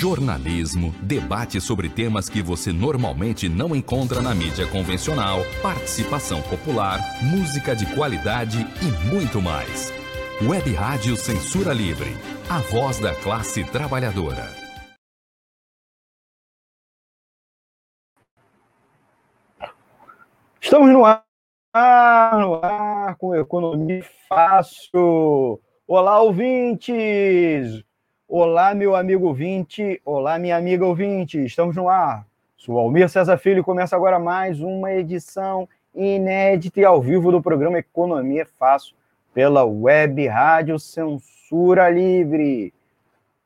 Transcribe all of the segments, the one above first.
jornalismo, debate sobre temas que você normalmente não encontra na mídia convencional, participação popular, música de qualidade e muito mais. Web Rádio Censura Livre, a voz da classe trabalhadora. Estamos no ar, no ar com Economia Fácil. Olá, ouvintes! Olá, meu amigo ouvinte. Olá, minha amiga ouvinte. Estamos no ar. Sou Almir César Filho começa agora mais uma edição inédita e ao vivo do programa Economia Fácil pela Web Rádio Censura Livre.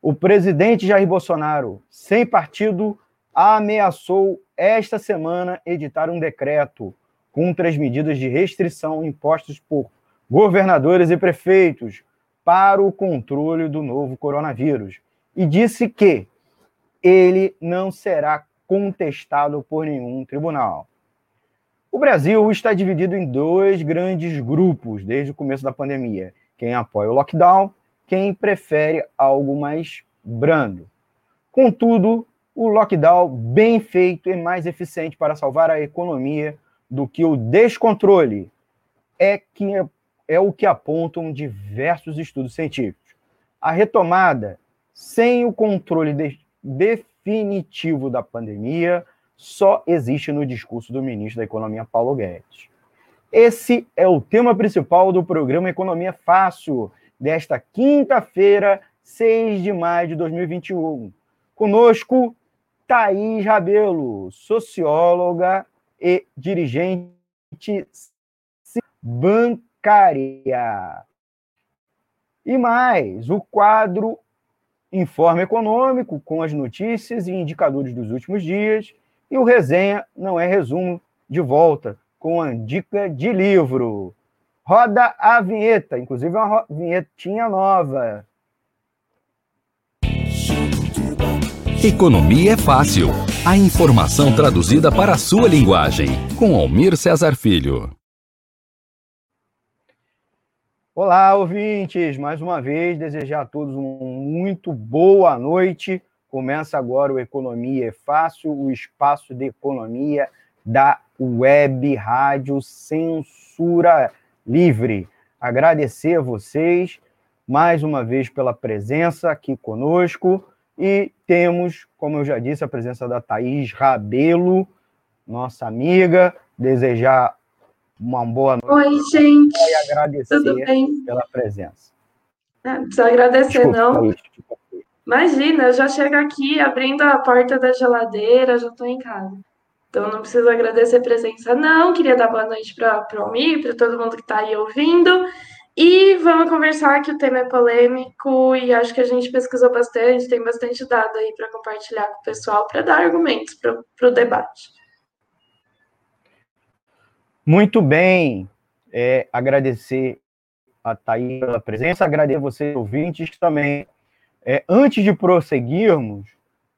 O presidente Jair Bolsonaro, sem partido, ameaçou esta semana editar um decreto contra as medidas de restrição impostas por governadores e prefeitos para o controle do novo coronavírus e disse que ele não será contestado por nenhum tribunal. O Brasil está dividido em dois grandes grupos desde o começo da pandemia: quem apoia o lockdown, quem prefere algo mais brando. Contudo, o lockdown bem feito é mais eficiente para salvar a economia do que o descontrole é que é o que apontam diversos estudos científicos. A retomada sem o controle de, definitivo da pandemia só existe no discurso do ministro da Economia, Paulo Guedes. Esse é o tema principal do programa Economia Fácil, desta quinta-feira, 6 de maio de 2021. Conosco, Thaís Rabelo, socióloga e dirigente bancária bancária. E mais, o quadro Informe Econômico, com as notícias e indicadores dos últimos dias, e o Resenha Não é Resumo, de volta, com a dica de livro. Roda a vinheta, inclusive uma vinhetinha nova. Economia é fácil. A informação traduzida para a sua linguagem. Com Almir Cesar Filho. Olá, ouvintes! Mais uma vez, desejar a todos uma muito boa noite. Começa agora o Economia é Fácil, o espaço de economia da Web Rádio Censura Livre. Agradecer a vocês mais uma vez pela presença aqui conosco e temos, como eu já disse, a presença da Thaís Rabelo, nossa amiga. Desejar uma boa noite. Oi, gente. E agradecer Tudo bem? pela presença. Não precisa agradecer, Desculpa, não. Imagina, eu já chego aqui abrindo a porta da geladeira, já estou em casa. Então não preciso agradecer a presença, não. Queria dar boa noite para o Almir, para todo mundo que está aí ouvindo. E vamos conversar que o tema é polêmico e acho que a gente pesquisou bastante, tem bastante dado aí para compartilhar com o pessoal, para dar argumentos para o debate. Muito bem. É, agradecer a Thaís pela presença, agradecer a vocês, ouvintes, também. É, antes de prosseguirmos,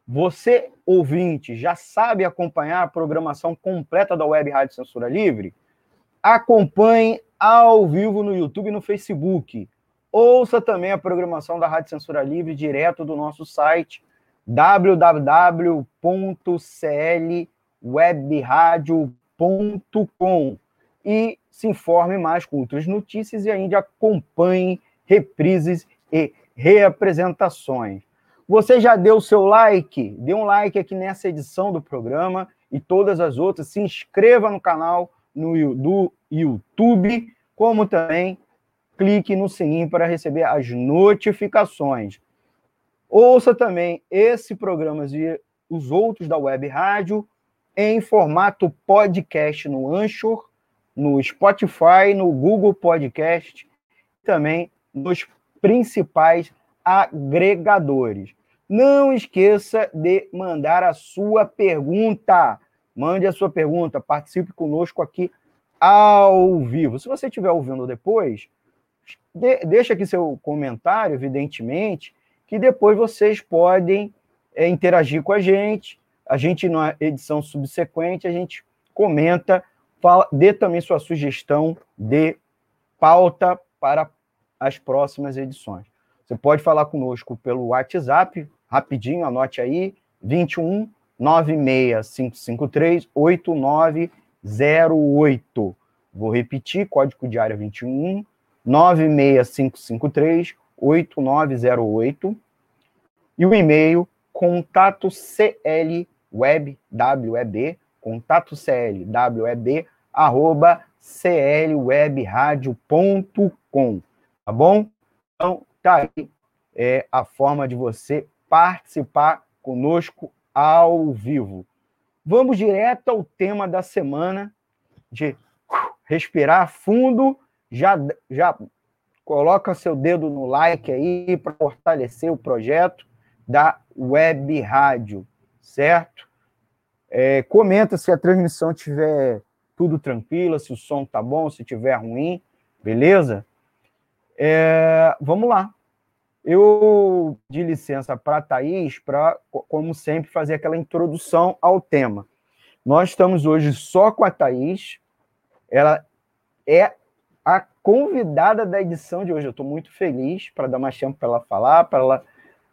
você, ouvinte, já sabe acompanhar a programação completa da Web Rádio Censura Livre? Acompanhe ao vivo no YouTube e no Facebook. Ouça também a programação da Rádio Censura Livre direto do nosso site www.clwebradio.com com e se informe mais com outras notícias e ainda acompanhe reprises e reapresentações. Você já deu seu like? Dê um like aqui nessa edição do programa e todas as outras. Se inscreva no canal no, do YouTube, como também clique no sininho para receber as notificações. Ouça também esse programa e os outros da Web Rádio em formato podcast no Anchor, no Spotify, no Google Podcast, também nos principais agregadores. Não esqueça de mandar a sua pergunta. Mande a sua pergunta, participe conosco aqui ao vivo. Se você estiver ouvindo depois, de, deixa aqui seu comentário, evidentemente, que depois vocês podem é, interagir com a gente, a gente, na edição subsequente, a gente comenta, fala, dê também sua sugestão de pauta para as próximas edições. Você pode falar conosco pelo WhatsApp, rapidinho, anote aí, 21 96553 8908. Vou repetir, código de área 21 96553 8908 e o e-mail contato clweb, web, contato clweb, arroba clwebradio.com, tá bom? Então, tá aí é a forma de você participar conosco ao vivo. Vamos direto ao tema da semana, de respirar fundo, já, já coloca seu dedo no like aí para fortalecer o projeto da Web Rádio, certo? É, comenta se a transmissão tiver tudo tranquila, se o som tá bom, se tiver ruim, beleza? É, vamos lá. Eu de licença para Thaís para, como sempre, fazer aquela introdução ao tema. Nós estamos hoje só com a Thaís. Ela é a convidada da edição de hoje. Eu estou muito feliz para dar mais tempo para ela falar, para ela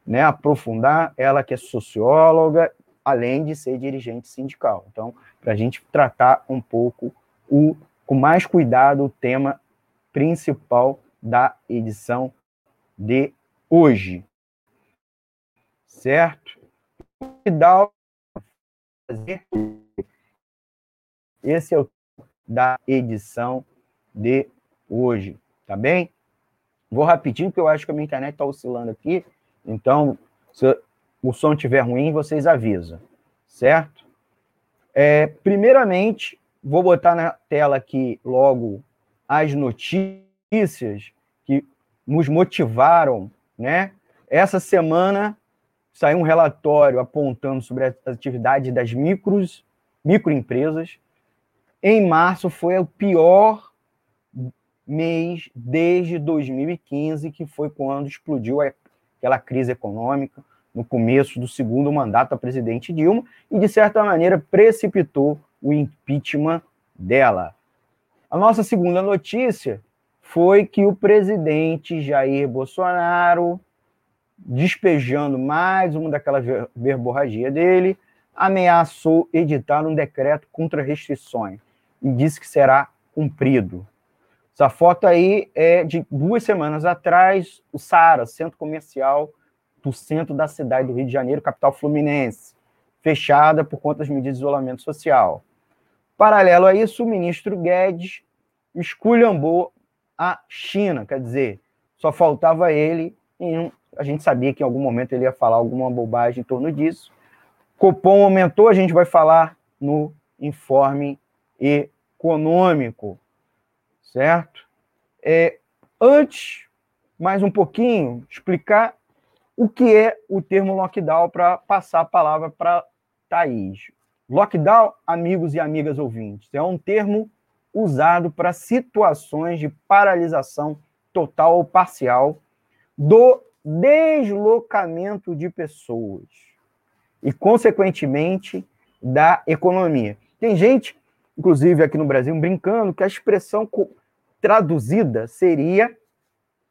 né, aprofundar. Ela que é socióloga, além de ser dirigente sindical. Então, para a gente tratar um pouco o, com mais cuidado o tema principal da edição de hoje. Certo? Esse é o da edição de hoje, tá bem? Vou rapidinho, porque eu acho que a minha internet está oscilando aqui. Então, se o som estiver ruim, vocês avisam, certo? É, primeiramente, vou botar na tela aqui logo as notícias que nos motivaram né? Essa semana saiu um relatório apontando sobre a atividade das micros, microempresas. Em março foi o pior mês desde 2015, que foi quando explodiu aquela crise econômica no começo do segundo mandato da presidente Dilma e, de certa maneira, precipitou o impeachment dela. A nossa segunda notícia foi que o presidente Jair Bolsonaro, despejando mais uma daquelas verborragia dele, ameaçou editar um decreto contra restrições e disse que será cumprido. Essa foto aí é de duas semanas atrás, o Sara, centro comercial do centro da cidade do Rio de Janeiro, capital fluminense, fechada por conta das medidas de isolamento social. Paralelo a isso, o ministro Guedes esculhambou a China. Quer dizer, só faltava ele, e a gente sabia que em algum momento ele ia falar alguma bobagem em torno disso. Copom aumentou, a gente vai falar no informe econômico, certo? É, antes, mais um pouquinho, explicar o que é o termo lockdown para passar a palavra para Thaís. Lockdown, amigos e amigas ouvintes, é um termo usado para situações de paralisação total ou parcial do deslocamento de pessoas e, consequentemente, da economia. Tem gente, inclusive aqui no Brasil, brincando que a expressão traduzida seria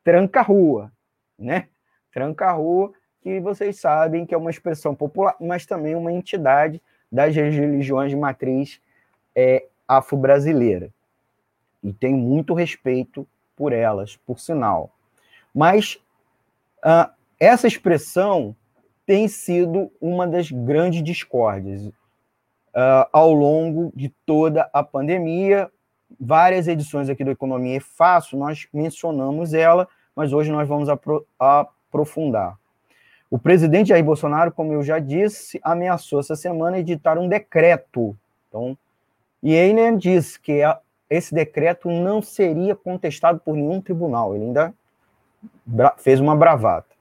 tranca-rua, né? Tranca-rua, que vocês sabem que é uma expressão popular, mas também uma entidade das religiões de matriz é, afro-brasileira. E tenho muito respeito por elas, por sinal. Mas uh, essa expressão tem sido uma das grandes discórdias uh, ao longo de toda a pandemia. Várias edições aqui do Economia é Fácil, nós mencionamos ela, mas hoje nós vamos apro aprofundar. O presidente Jair Bolsonaro, como eu já disse, ameaçou essa semana editar um decreto. Então, e ele disse que esse decreto não seria contestado por nenhum tribunal. Ele ainda fez uma bravata.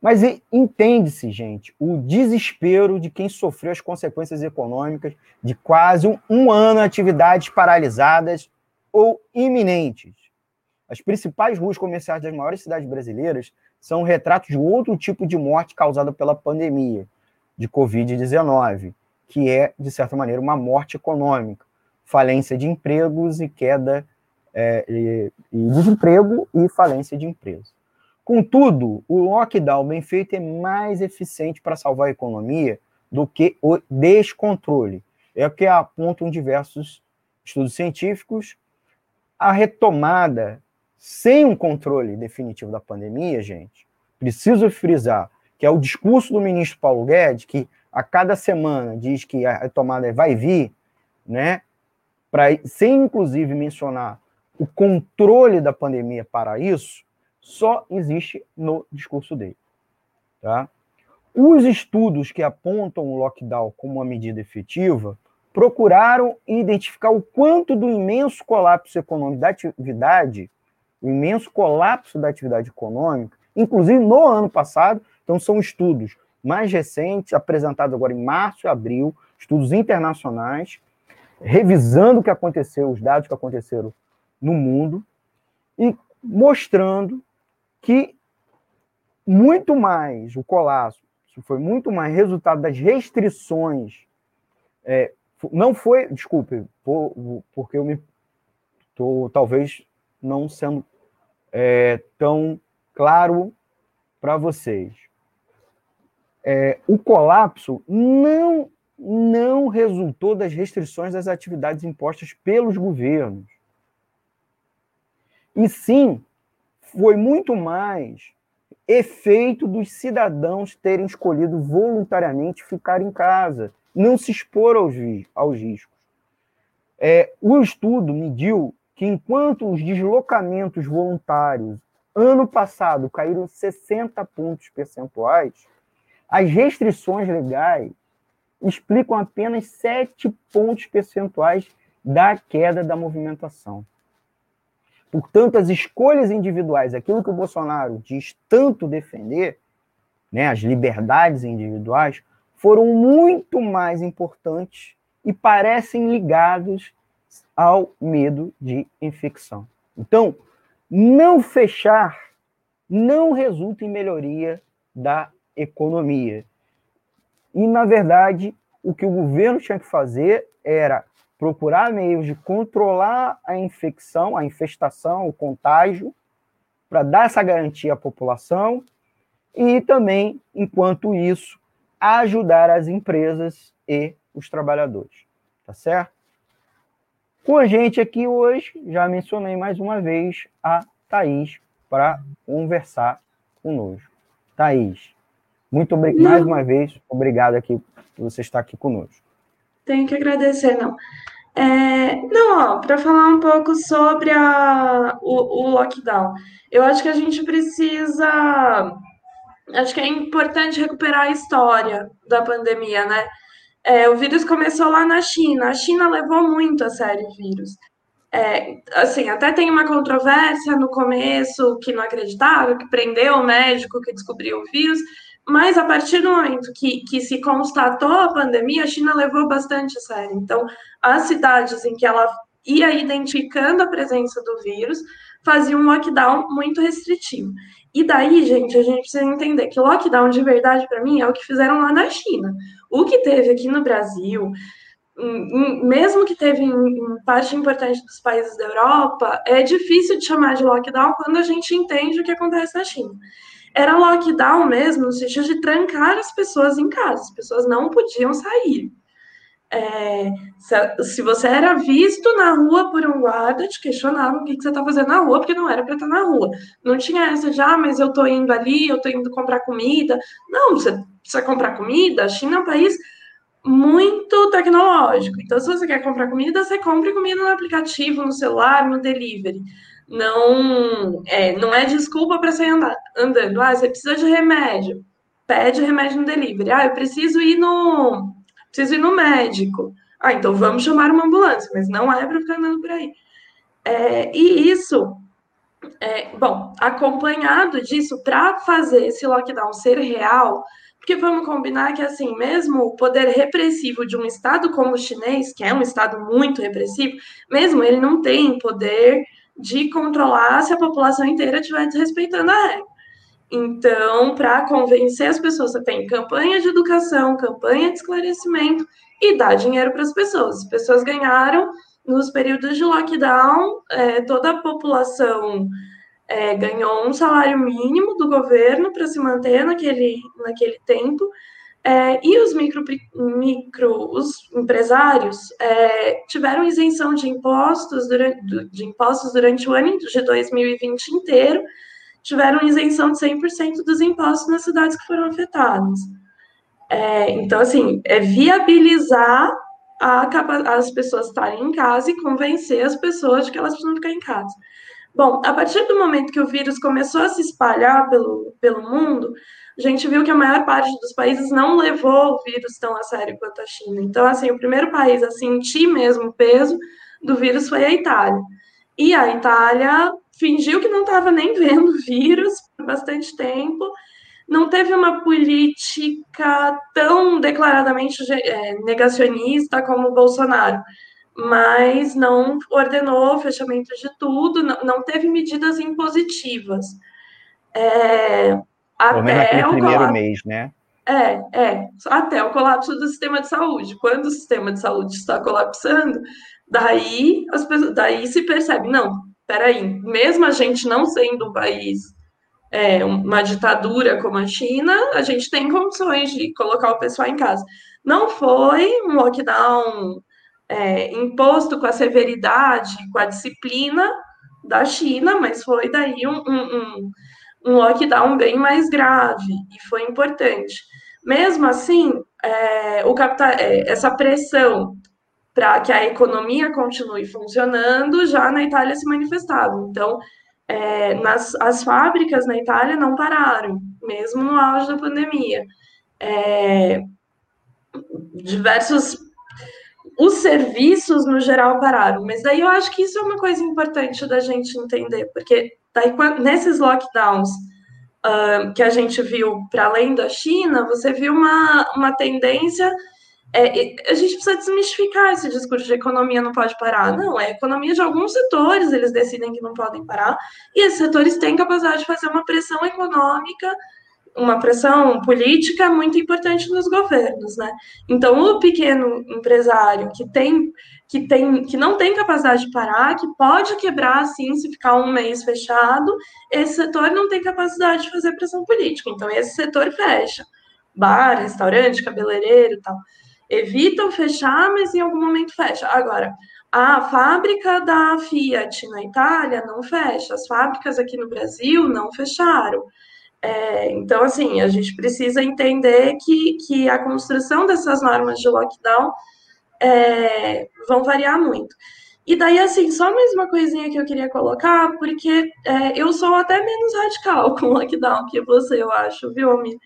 Mas entende-se, gente, o desespero de quem sofreu as consequências econômicas de quase um, um ano de atividades paralisadas ou iminentes. As principais ruas comerciais das maiores cidades brasileiras são um retrato de outro tipo de morte causada pela pandemia de Covid-19 que é, de certa maneira, uma morte econômica, falência de empregos e queda é, e, e desemprego e falência de empresas. Contudo, o lockdown bem feito é mais eficiente para salvar a economia do que o descontrole. É o que apontam diversos estudos científicos. A retomada sem um controle definitivo da pandemia, gente, preciso frisar que é o discurso do ministro Paulo Guedes, que a cada semana diz que a retomada vai vir, né? Pra, sem inclusive mencionar o controle da pandemia para isso, só existe no discurso dele. Tá? Os estudos que apontam o lockdown como uma medida efetiva procuraram identificar o quanto do imenso colapso econômico da atividade, o imenso colapso da atividade econômica, inclusive no ano passado, então são estudos mais recentes, apresentados agora em março e abril, estudos internacionais, revisando o que aconteceu, os dados que aconteceram no mundo, e mostrando que muito mais o colapso foi muito mais resultado das restrições. É, não foi, desculpe, por, porque eu me estou talvez não sendo é, tão claro para vocês. É, o colapso não não resultou das restrições das atividades impostas pelos governos. E sim, foi muito mais efeito dos cidadãos terem escolhido voluntariamente ficar em casa, não se expor aos, aos riscos. É, o estudo mediu que enquanto os deslocamentos voluntários ano passado caíram 60 pontos percentuais, as restrições legais explicam apenas 7 pontos percentuais da queda da movimentação. Portanto, as escolhas individuais, aquilo que o Bolsonaro diz tanto defender, né, as liberdades individuais, foram muito mais importantes e parecem ligados ao medo de infecção. Então, não fechar não resulta em melhoria da economia. E, na verdade, o que o governo tinha que fazer era procurar meios de controlar a infecção, a infestação, o contágio, para dar essa garantia à população e também, enquanto isso, ajudar as empresas e os trabalhadores. Tá certo? Com a gente aqui hoje, já mencionei mais uma vez a Thaís para conversar conosco. Thaís, muito obrigado, mais uma vez, obrigado aqui por você estar aqui conosco. Tenho que agradecer, não. É, não, para falar um pouco sobre a, o, o lockdown, eu acho que a gente precisa. Acho que é importante recuperar a história da pandemia, né? É, o vírus começou lá na China. A China levou muito a sério o vírus. É, assim, até tem uma controvérsia no começo que não acreditava, que prendeu o médico que descobriu o vírus, mas a partir do momento que, que se constatou a pandemia, a China levou bastante a sério. Então, as cidades em que ela ia identificando a presença do vírus faziam um lockdown muito restritivo. E daí, gente, a gente precisa entender que lockdown de verdade, para mim, é o que fizeram lá na China. O que teve aqui no Brasil, mesmo que teve em parte importante dos países da Europa, é difícil de chamar de lockdown quando a gente entende o que acontece na China era lockdown mesmo, no sentido de trancar as pessoas em casa, as pessoas não podiam sair. É, se, você era visto na rua por um guarda, te questionava o que, que você está fazendo na rua, porque não era para estar na rua. Não tinha essa de, ah, mas eu estou indo ali, eu estou indo comprar comida. Não, você precisa comprar comida. A China é um país muito tecnológico. Então, se você quer comprar comida, você compre comida no aplicativo, no celular, no delivery não é, não é desculpa para sair andar, andando. Ah, você precisa de remédio, pede remédio no delivery. Ah, eu preciso ir no preciso ir no médico. Ah, então vamos chamar uma ambulância, mas não é para ficar andando por aí. É, e isso, é, bom, acompanhado disso, para fazer esse lockdown ser real, porque vamos combinar que, assim, mesmo o poder repressivo de um Estado como o chinês, que é um Estado muito repressivo, mesmo ele não tem poder de controlar se a população inteira estiver desrespeitando a regra. Então, para convencer as pessoas, você tem campanha de educação, campanha de esclarecimento e dar dinheiro para as pessoas. As pessoas ganharam nos períodos de lockdown, é, toda a população é, ganhou um salário mínimo do governo para se manter naquele, naquele tempo, é, e os micro, micro os empresários é, tiveram isenção de impostos, durante, de impostos durante o ano de 2020 inteiro, tiveram isenção de 100% dos impostos nas cidades que foram afetadas. É, então, assim, é viabilizar a, as pessoas estarem em casa e convencer as pessoas de que elas precisam ficar em casa. Bom, a partir do momento que o vírus começou a se espalhar pelo, pelo mundo, a gente viu que a maior parte dos países não levou o vírus tão a sério quanto a China. Então, assim, o primeiro país a sentir mesmo o peso do vírus foi a Itália. E a Itália fingiu que não estava nem vendo o vírus por bastante tempo não teve uma política tão declaradamente é, negacionista como o Bolsonaro, mas não ordenou o fechamento de tudo, não, não teve medidas impositivas. É, até o primeiro colapso, mês, né? É, é, até o colapso do sistema de saúde. Quando o sistema de saúde está colapsando, daí, as pessoas, daí se percebe, não, peraí, mesmo a gente não sendo um país é, uma ditadura como a China, a gente tem condições de colocar o pessoal em casa. Não foi um lockdown é, imposto com a severidade, com a disciplina da China, mas foi daí um, um, um lockdown bem mais grave e foi importante. Mesmo assim, é, o capital, é, essa pressão para que a economia continue funcionando já na Itália se manifestava. Então, é, nas, as fábricas na Itália não pararam, mesmo no auge da pandemia. É, diversos. Os serviços, no geral, pararam, mas daí eu acho que isso é uma coisa importante da gente entender, porque daí, nesses lockdowns uh, que a gente viu para além da China, você viu uma, uma tendência é, a gente precisa desmistificar esse discurso de economia não pode parar. Não, é economia de alguns setores, eles decidem que não podem parar, e esses setores têm capacidade de fazer uma pressão econômica, uma pressão política muito importante nos governos, né? Então, o pequeno empresário que tem que, tem, que não tem capacidade de parar, que pode quebrar assim se ficar um mês fechado, esse setor não tem capacidade de fazer pressão política. Então, esse setor fecha. Bar, restaurante, cabeleireiro tal evitam fechar, mas em algum momento fecha. Agora, a fábrica da Fiat na Itália não fecha, as fábricas aqui no Brasil não fecharam. É, então, assim, a gente precisa entender que, que a construção dessas normas de lockdown é, vão variar muito. E daí, assim, só mais uma coisinha que eu queria colocar, porque é, eu sou até menos radical com o lockdown que você, eu acho, viu, Ami?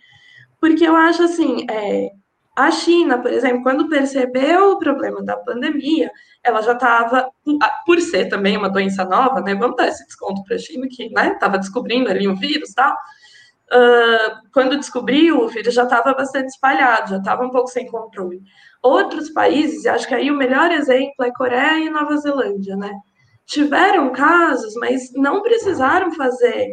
Porque eu acho assim, é, a China, por exemplo, quando percebeu o problema da pandemia, ela já estava, por ser também uma doença nova, né? Vamos dar esse desconto para a China, que estava né, descobrindo ali o vírus e tal. Uh, quando descobriu, o vírus já estava bastante espalhado, já estava um pouco sem controle. Outros países, acho que aí o melhor exemplo é Coreia e Nova Zelândia, né? Tiveram casos, mas não precisaram fazer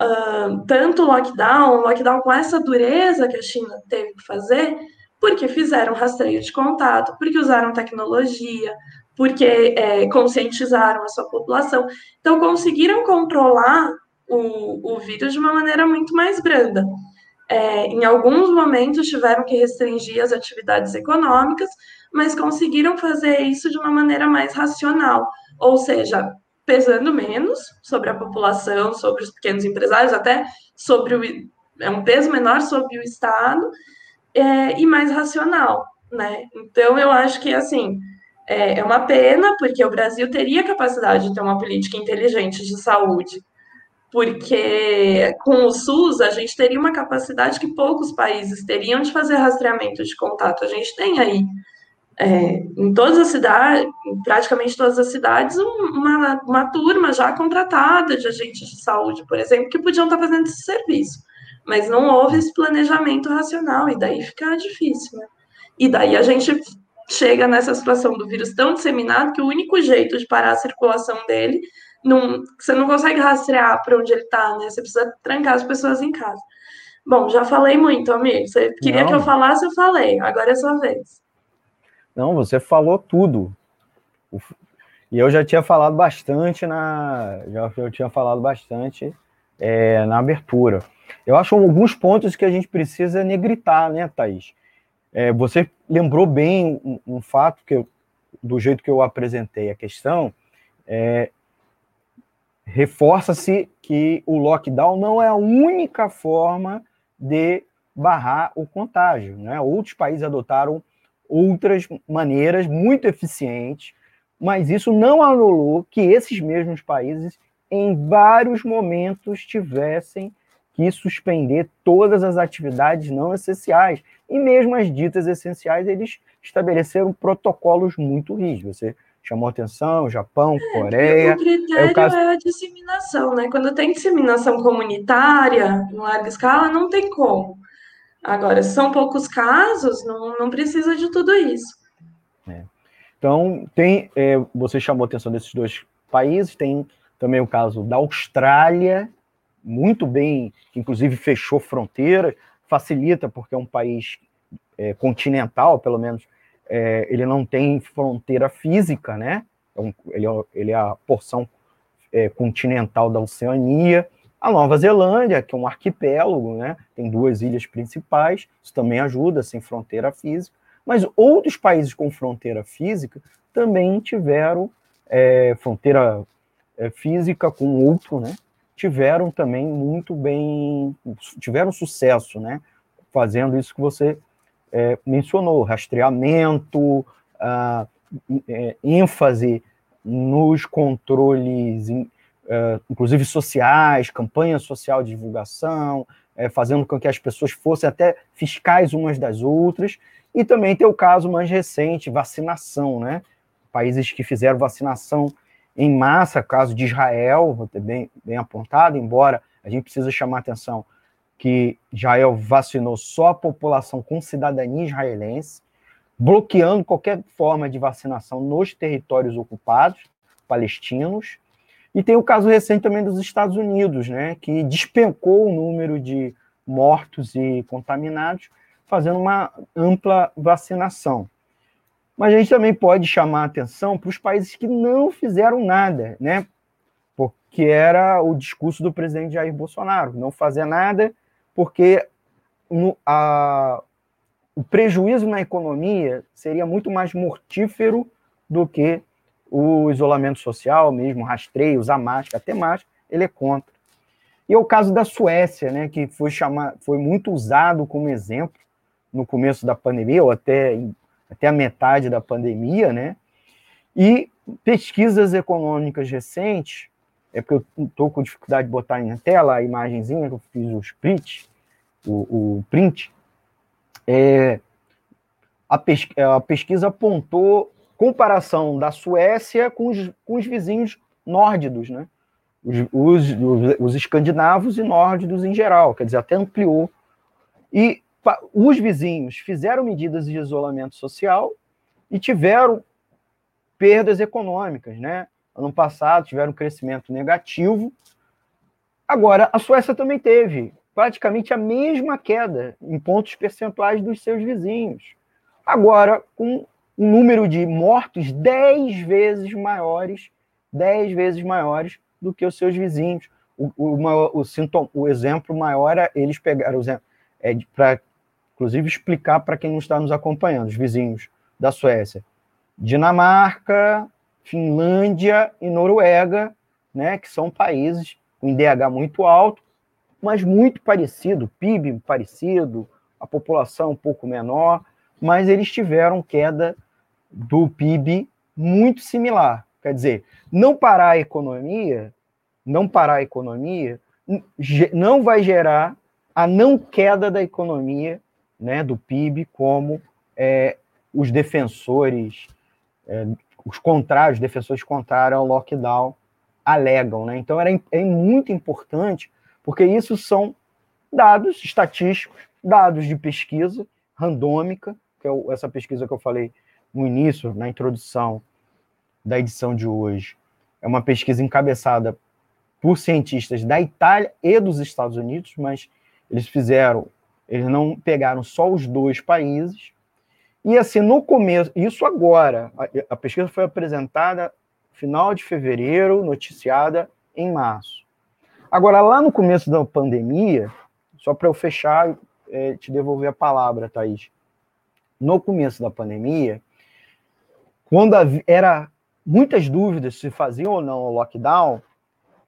uh, tanto lockdown, lockdown com essa dureza que a China teve que fazer, porque fizeram rastreio de contato, porque usaram tecnologia, porque é, conscientizaram a sua população. Então, conseguiram controlar o, o vírus de uma maneira muito mais branda. É, em alguns momentos tiveram que restringir as atividades econômicas, mas conseguiram fazer isso de uma maneira mais racional, ou seja, pesando menos sobre a população, sobre os pequenos empresários, até sobre o é um peso menor sobre o Estado, é, e mais racional, né? Então, eu acho que, assim, é, é uma pena, porque o Brasil teria capacidade de ter uma política inteligente de saúde, porque com o SUS a gente teria uma capacidade que poucos países teriam de fazer rastreamento de contato. A gente tem aí é, em todas as cidades, praticamente todas as cidades, uma, uma turma já contratada de agentes de saúde, por exemplo, que podiam estar fazendo esse serviço mas não houve esse planejamento racional, e daí fica difícil, né? E daí a gente chega nessa situação do vírus tão disseminado que o único jeito de parar a circulação dele, não, você não consegue rastrear para onde ele está, né? Você precisa trancar as pessoas em casa. Bom, já falei muito, amigo. Você queria não. que eu falasse, eu falei. Agora é sua vez. Não, você falou tudo. E eu já tinha falado bastante na. Já eu tinha falado bastante é, na abertura. Eu acho alguns pontos que a gente precisa negritar, né, Thaís? É, você lembrou bem um, um fato que eu, do jeito que eu apresentei a questão, é, reforça-se que o lockdown não é a única forma de barrar o contágio. Né? Outros países adotaram outras maneiras muito eficientes, mas isso não anulou que esses mesmos países, em vários momentos, tivessem que suspender todas as atividades não essenciais. E mesmo as ditas essenciais, eles estabeleceram protocolos muito rígidos. Você chamou atenção, Japão, é, Coreia. O critério é, o caso... é, a disseminação, né? Quando tem disseminação comunitária, em larga escala, não tem como. Agora, se são poucos casos, não, não precisa de tudo isso. É. Então, tem, é, você chamou atenção desses dois países, tem também o caso da Austrália, muito bem, inclusive fechou fronteiras, facilita porque é um país é, continental, pelo menos é, ele não tem fronteira física, né? É ele, é, ele, é a porção é, continental da Oceania. A Nova Zelândia, que é um arquipélago, né? Tem duas ilhas principais, isso também ajuda, sem fronteira física. Mas outros países com fronteira física também tiveram é, fronteira é, física com outro, né? Tiveram também muito bem, tiveram sucesso, né? Fazendo isso que você é, mencionou, rastreamento, a, é, ênfase nos controles, é, inclusive sociais, campanha social de divulgação, é, fazendo com que as pessoas fossem até fiscais umas das outras, e também tem o caso mais recente, vacinação, né? Países que fizeram vacinação em massa, caso de Israel, bem, bem apontado, embora a gente precisa chamar atenção que Israel vacinou só a população com cidadania israelense, bloqueando qualquer forma de vacinação nos territórios ocupados palestinos. E tem o caso recente também dos Estados Unidos, né, que despencou o número de mortos e contaminados, fazendo uma ampla vacinação. Mas a gente também pode chamar atenção para os países que não fizeram nada, né? Porque era o discurso do presidente Jair Bolsonaro, não fazer nada porque no, a, o prejuízo na economia seria muito mais mortífero do que o isolamento social, mesmo rastreio, usar máscara, até máscara, ele é contra. E é o caso da Suécia, né, que foi, chamar, foi muito usado como exemplo no começo da pandemia, ou até, até a metade da pandemia, né? E pesquisas econômicas recentes é porque eu estou com dificuldade de botar em tela a imagenzinha que eu fiz o split, o, o print, é, a, pes, a, pesquisa apontou comparação da Suécia com os, com os vizinhos nórdidos, né? Os, os, os, escandinavos e nórdidos em geral, quer dizer, até ampliou. E os vizinhos fizeram medidas de isolamento social e tiveram perdas econômicas, né? Ano passado tiveram um crescimento negativo. Agora, a Suécia também teve praticamente a mesma queda em pontos percentuais dos seus vizinhos. Agora, com um número de mortos 10 vezes maiores, 10 vezes maiores do que os seus vizinhos. O, o, o, sintoma, o exemplo maior, é eles pegaram, é para, inclusive, explicar para quem não está nos acompanhando, os vizinhos da Suécia. Dinamarca, Finlândia e Noruega, né, que são países com IDH muito alto, mas muito parecido, PIB parecido, a população um pouco menor, mas eles tiveram queda do PIB muito similar. Quer dizer, não parar a economia, não parar a economia, não vai gerar a não queda da economia, né, do PIB, como é, os defensores é, os contrários, os defensores contrários ao lockdown alegam. Né? Então, era, é muito importante, porque isso são dados estatísticos, dados de pesquisa randômica, que é essa pesquisa que eu falei no início, na introdução da edição de hoje. É uma pesquisa encabeçada por cientistas da Itália e dos Estados Unidos, mas eles fizeram, eles não pegaram só os dois países, e assim, no começo, isso agora, a, a pesquisa foi apresentada final de fevereiro, noticiada em março. Agora, lá no começo da pandemia, só para eu fechar, é, te devolver a palavra, Thaís. No começo da pandemia, quando era muitas dúvidas se faziam ou não o lockdown,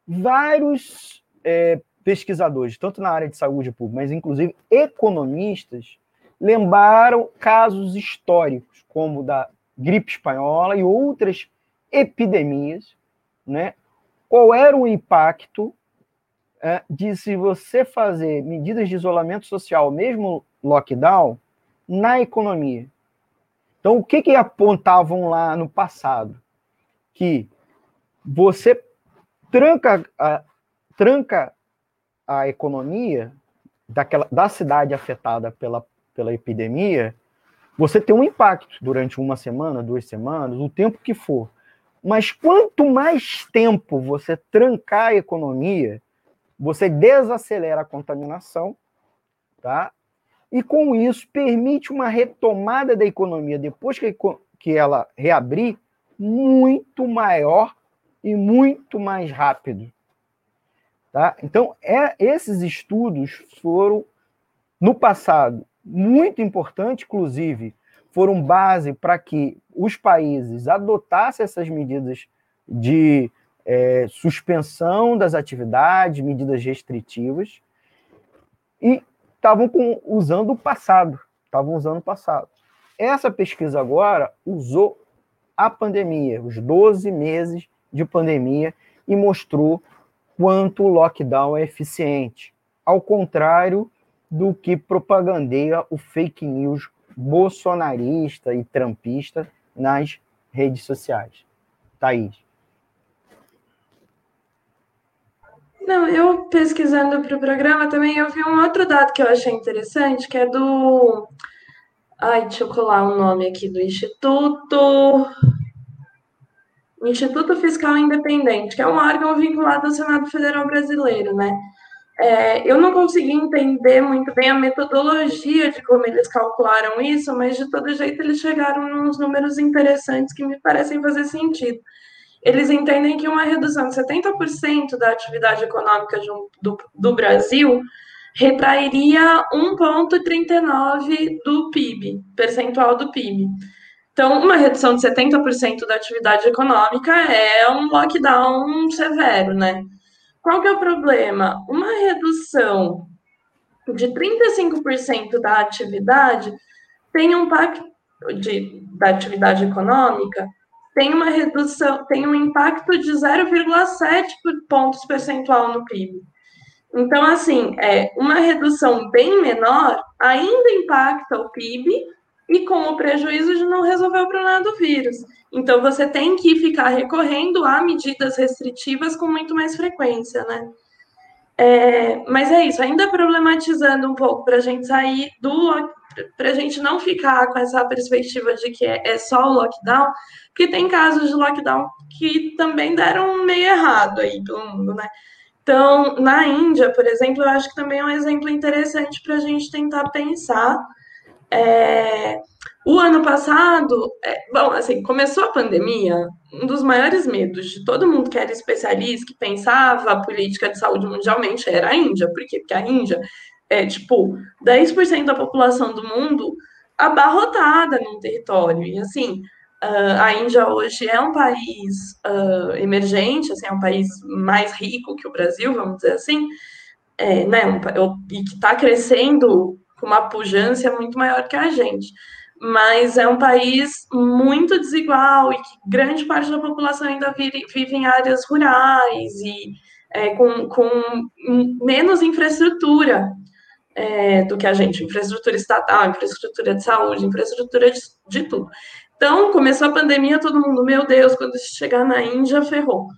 vários é, pesquisadores, tanto na área de saúde pública, mas inclusive economistas, lembraram casos históricos, como da gripe espanhola e outras epidemias, né? Qual era o impacto é, de se você fazer medidas de isolamento social, mesmo lockdown, na economia? Então, o que, que apontavam lá no passado? Que você tranca a, tranca a economia daquela, da cidade afetada pela, pela epidemia, você tem um impacto durante uma semana, duas semanas, o tempo que for. Mas quanto mais tempo você trancar a economia, você desacelera a contaminação, tá? E com isso permite uma retomada da economia depois que, que ela reabrir muito maior e muito mais rápido. Tá? Então, é, esses estudos foram, no passado, muito importantes, inclusive, foram base para que os países adotassem essas medidas de é, suspensão das atividades, medidas restritivas, e estavam usando o passado, estavam usando o passado. Essa pesquisa agora usou a pandemia, os 12 meses de pandemia, e mostrou quanto o lockdown é eficiente, ao contrário do que propagandeia o fake news bolsonarista e trampista nas redes sociais. Thaís. Não, eu pesquisando para o programa também eu vi um outro dado que eu achei interessante, que é do. Ai, deixa eu colar o nome aqui do Instituto. Instituto Fiscal Independente, que é um órgão vinculado ao Senado Federal Brasileiro, né? É, eu não consegui entender muito bem a metodologia de como eles calcularam isso, mas de todo jeito eles chegaram nos números interessantes que me parecem fazer sentido eles entendem que uma redução de 70% da atividade econômica do, do Brasil retrairia 1,39% do PIB, percentual do PIB. Então, uma redução de 70% da atividade econômica é um lockdown severo, né? Qual que é o problema? Uma redução de 35% da atividade tem um impacto de, da atividade econômica tem uma redução, tem um impacto de 0,7 pontos percentual no PIB. Então, assim, é, uma redução bem menor ainda impacta o PIB e com o prejuízo de não resolver o problema do vírus. Então, você tem que ficar recorrendo a medidas restritivas com muito mais frequência, né? É, mas é isso, ainda problematizando um pouco para a gente sair do. para a gente não ficar com essa perspectiva de que é, é só o lockdown, porque tem casos de lockdown que também deram meio errado aí pelo mundo, né? Então, na Índia, por exemplo, eu acho que também é um exemplo interessante para a gente tentar pensar. É, o ano passado, é, bom, assim, começou a pandemia, um dos maiores medos de todo mundo que era especialista, que pensava a política de saúde mundialmente, era a Índia. Por quê? Porque a Índia é, tipo, 10% da população do mundo abarrotada num território. E, assim, Uh, a Índia hoje é um país uh, emergente, assim, é um país mais rico que o Brasil, vamos dizer assim, é, né, um, e que está crescendo com uma pujança muito maior que a gente. Mas é um país muito desigual e que grande parte da população ainda vive, vive em áreas rurais e é, com, com menos infraestrutura é, do que a gente, infraestrutura estatal, infraestrutura de saúde, infraestrutura de, de tudo. Então, começou a pandemia, todo mundo, meu Deus, quando chegar na Índia, ferrou.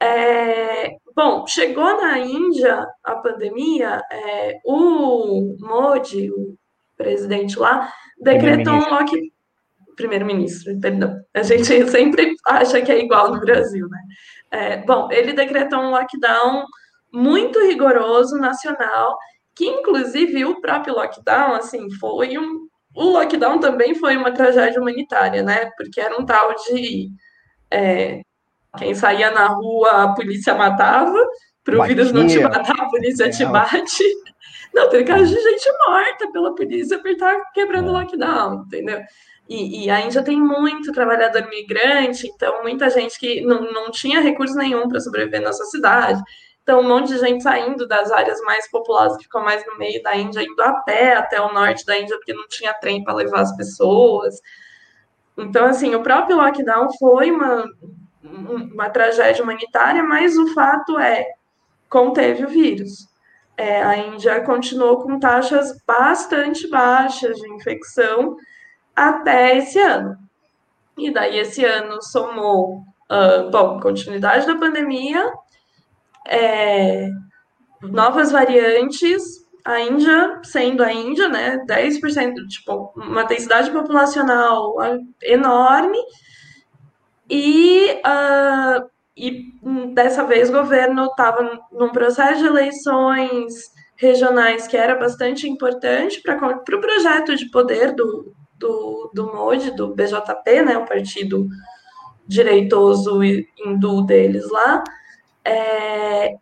É, bom, chegou na Índia a pandemia, é, o Modi, o presidente lá, decretou um lockdown. Primeiro-ministro, perdão. A gente sempre acha que é igual no Brasil, né? É, bom, ele decretou um lockdown muito rigoroso, nacional, que inclusive o próprio lockdown, assim, foi um, o lockdown também foi uma tragédia humanitária, né? Porque era um tal de. É, quem saía na rua, a polícia matava, para o vírus não te matar, a polícia é. te bate. Não, tem casos de gente morta pela polícia por estar quebrando o é. lockdown, entendeu? E, e, a Índia tem muito trabalhador migrante, então muita gente que não, não tinha recurso nenhum para sobreviver na sua cidade. Então, um monte de gente saindo das áreas mais populosas, que ficam mais no meio da Índia, indo a pé até o norte da Índia, porque não tinha trem para levar as pessoas. Então, assim, o próprio lockdown foi uma, uma tragédia humanitária, mas o fato é, conteve o vírus. É, a Índia continuou com taxas bastante baixas de infecção até esse ano. E daí esse ano somou, uh, bom, continuidade da pandemia, é, novas variantes, a Índia, sendo a Índia, né, 10%, tipo, uma densidade populacional enorme, e, uh, e dessa vez o governo estava num processo de eleições regionais que era bastante importante para o pro projeto de poder do, do, do MOD, do BJP, né, o partido direitoso hindu deles lá, é,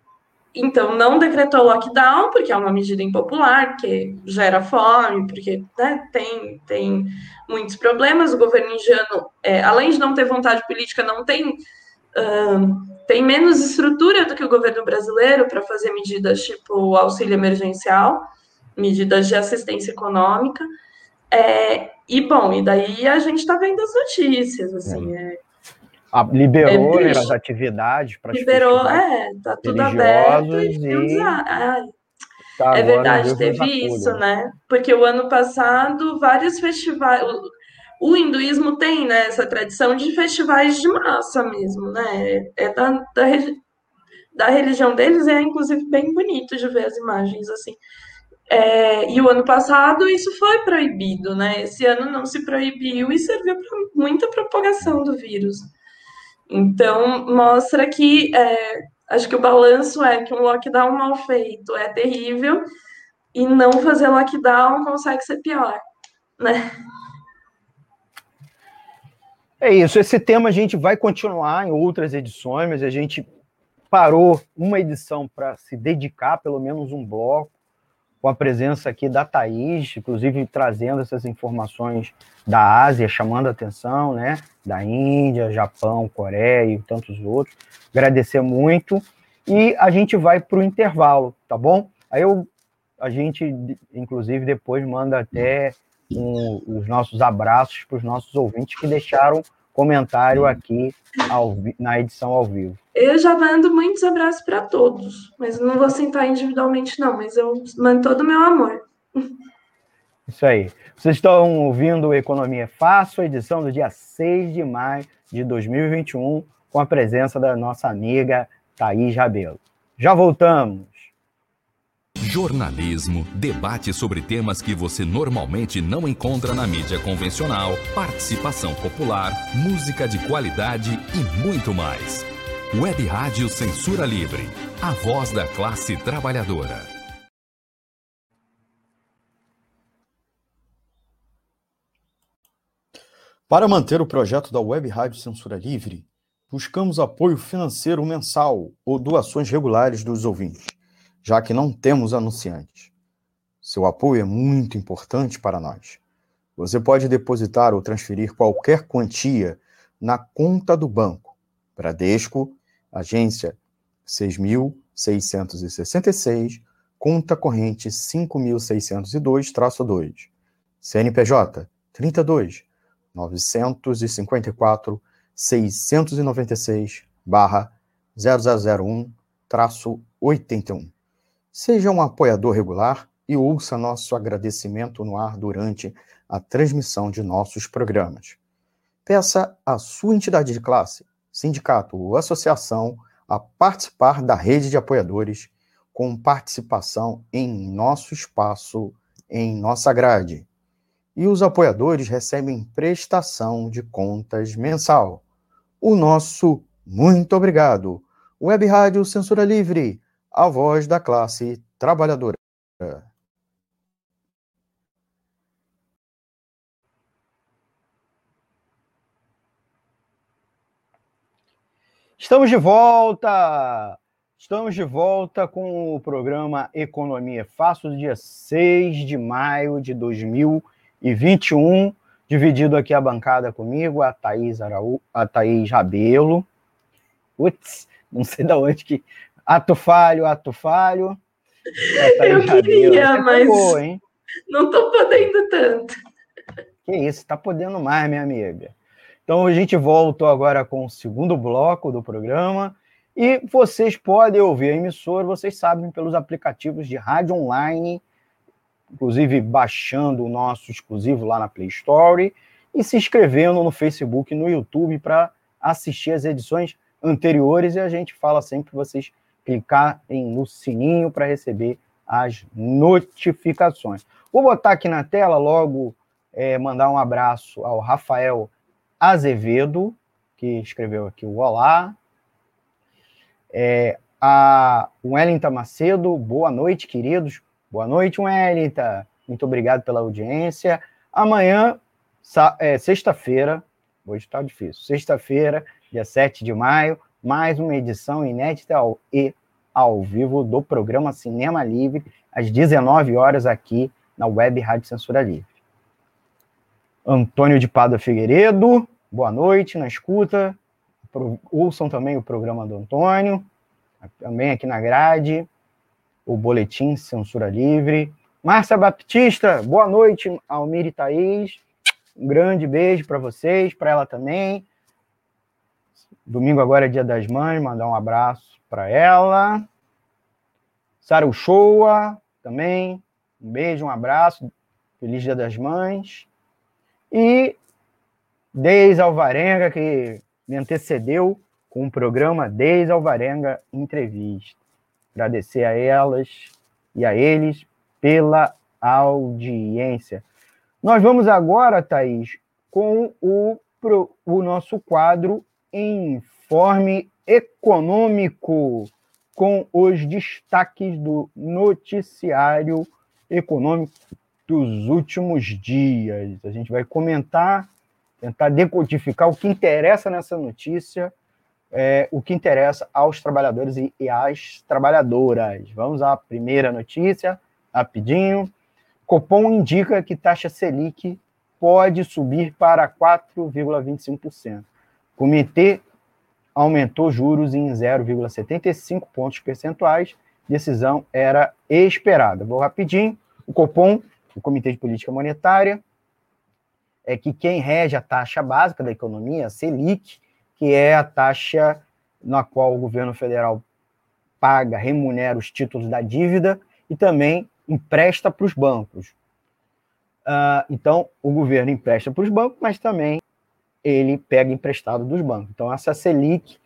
então, não decretou lockdown, porque é uma medida impopular, que gera fome, porque né, tem, tem muitos problemas. O governo indiano, é, além de não ter vontade política, não tem, tem menos estrutura do que o governo brasileiro para fazer medidas tipo auxílio emergencial, medidas de assistência econômica. É, e, bom, e daí a gente está vendo as notícias, assim, é. A, liberou é, as atividades para Liberou, é, tá tudo aberto. E, e... tá é verdade, teve isso, né? Porque o ano passado, vários festivais. O, o hinduísmo tem né, essa tradição de festivais de massa mesmo, né? É da, da, da religião deles, é inclusive bem bonito de ver as imagens assim. É, e o ano passado isso foi proibido, né? Esse ano não se proibiu e serviu para muita propagação do vírus. Então, mostra que é, acho que o balanço é que um lockdown mal feito é terrível e não fazer lockdown consegue ser pior, né? É isso, esse tema a gente vai continuar em outras edições, mas a gente parou uma edição para se dedicar, pelo menos um bloco, com a presença aqui da Thaís, inclusive trazendo essas informações da Ásia, chamando a atenção, né? Da Índia, Japão, Coreia e tantos outros. Agradecer muito. E a gente vai para o intervalo, tá bom? Aí eu, a gente, inclusive, depois manda até um, os nossos abraços para os nossos ouvintes que deixaram comentário aqui ao, na edição ao vivo. Eu já mando muitos abraços para todos, mas não vou sentar individualmente, não, mas eu mando todo o meu amor. Isso aí. Vocês estão ouvindo Economia Fácil, edição do dia 6 de maio de 2021, com a presença da nossa amiga Thaís Rabelo. Já voltamos. Jornalismo, debate sobre temas que você normalmente não encontra na mídia convencional, participação popular, música de qualidade e muito mais. Web Rádio Censura Livre, a voz da classe trabalhadora. Para manter o projeto da Web Rádio Censura Livre, buscamos apoio financeiro mensal ou doações regulares dos ouvintes já que não temos anunciantes. Seu apoio é muito importante para nós. Você pode depositar ou transferir qualquer quantia na conta do banco. Bradesco, agência 6.666, conta corrente 5.602-2, CNPJ 32 954 696 barra 0001 81. Seja um apoiador regular e ouça nosso agradecimento no ar durante a transmissão de nossos programas. Peça à sua entidade de classe, sindicato ou associação a participar da rede de apoiadores com participação em nosso espaço, em nossa grade. E os apoiadores recebem prestação de contas mensal. O nosso muito obrigado. Web Rádio Censura Livre a voz da classe trabalhadora. Estamos de volta! Estamos de volta com o programa Economia Fácil, dia 6 de maio de 2021. Dividido aqui a bancada comigo, a Thaís, Araú, a Thaís Rabelo. Putz, não sei de onde que. Ato falho, ato falho. Eu queria, mas hein? não estou podendo tanto. Que isso, está podendo mais, minha amiga. Então a gente voltou agora com o segundo bloco do programa e vocês podem ouvir a emissora, vocês sabem, pelos aplicativos de rádio online, inclusive baixando o nosso exclusivo lá na Play Store e se inscrevendo no Facebook e no YouTube para assistir as edições anteriores e a gente fala sempre para vocês clicarem no sininho para receber as notificações. Vou botar aqui na tela logo, é, mandar um abraço ao Rafael Azevedo, que escreveu aqui o Olá. É, a Wellington Macedo, boa noite, queridos. Boa noite, Wellington. Muito obrigado pela audiência. Amanhã, é, sexta-feira, hoje está difícil, sexta-feira, dia 7 de maio, mais uma edição inédita ao, e ao vivo do programa Cinema Livre, às 19 horas aqui na Web Rádio Censura Livre. Antônio de Pada Figueiredo, boa noite na escuta. Ouçam também o programa do Antônio, também aqui na grade, o Boletim Censura Livre. Márcia Baptista, boa noite, Almir e Thaís. Um grande beijo para vocês, para ela também. Domingo agora é dia das mães, mandar um abraço para ela. Sara Uchoa, também. Um beijo, um abraço. Feliz Dia das Mães. E Deis Alvarenga, que me antecedeu com o programa Deis Alvarenga Entrevista. Agradecer a elas e a eles pela audiência. Nós vamos agora, Thaís, com o, o nosso quadro Informe Econômico, com os destaques do noticiário econômico dos últimos dias. A gente vai comentar, tentar decodificar o que interessa nessa notícia, é, o que interessa aos trabalhadores e, e às trabalhadoras. Vamos à primeira notícia, rapidinho. Copom indica que taxa Selic pode subir para 4,25%. Comitê aumentou juros em 0,75 pontos percentuais. Decisão era esperada. Vou rapidinho. O Copom o Comitê de Política Monetária, é que quem rege a taxa básica da economia, a Selic, que é a taxa na qual o governo federal paga, remunera os títulos da dívida e também empresta para os bancos. Uh, então, o governo empresta para os bancos, mas também ele pega emprestado dos bancos. Então, essa Selic,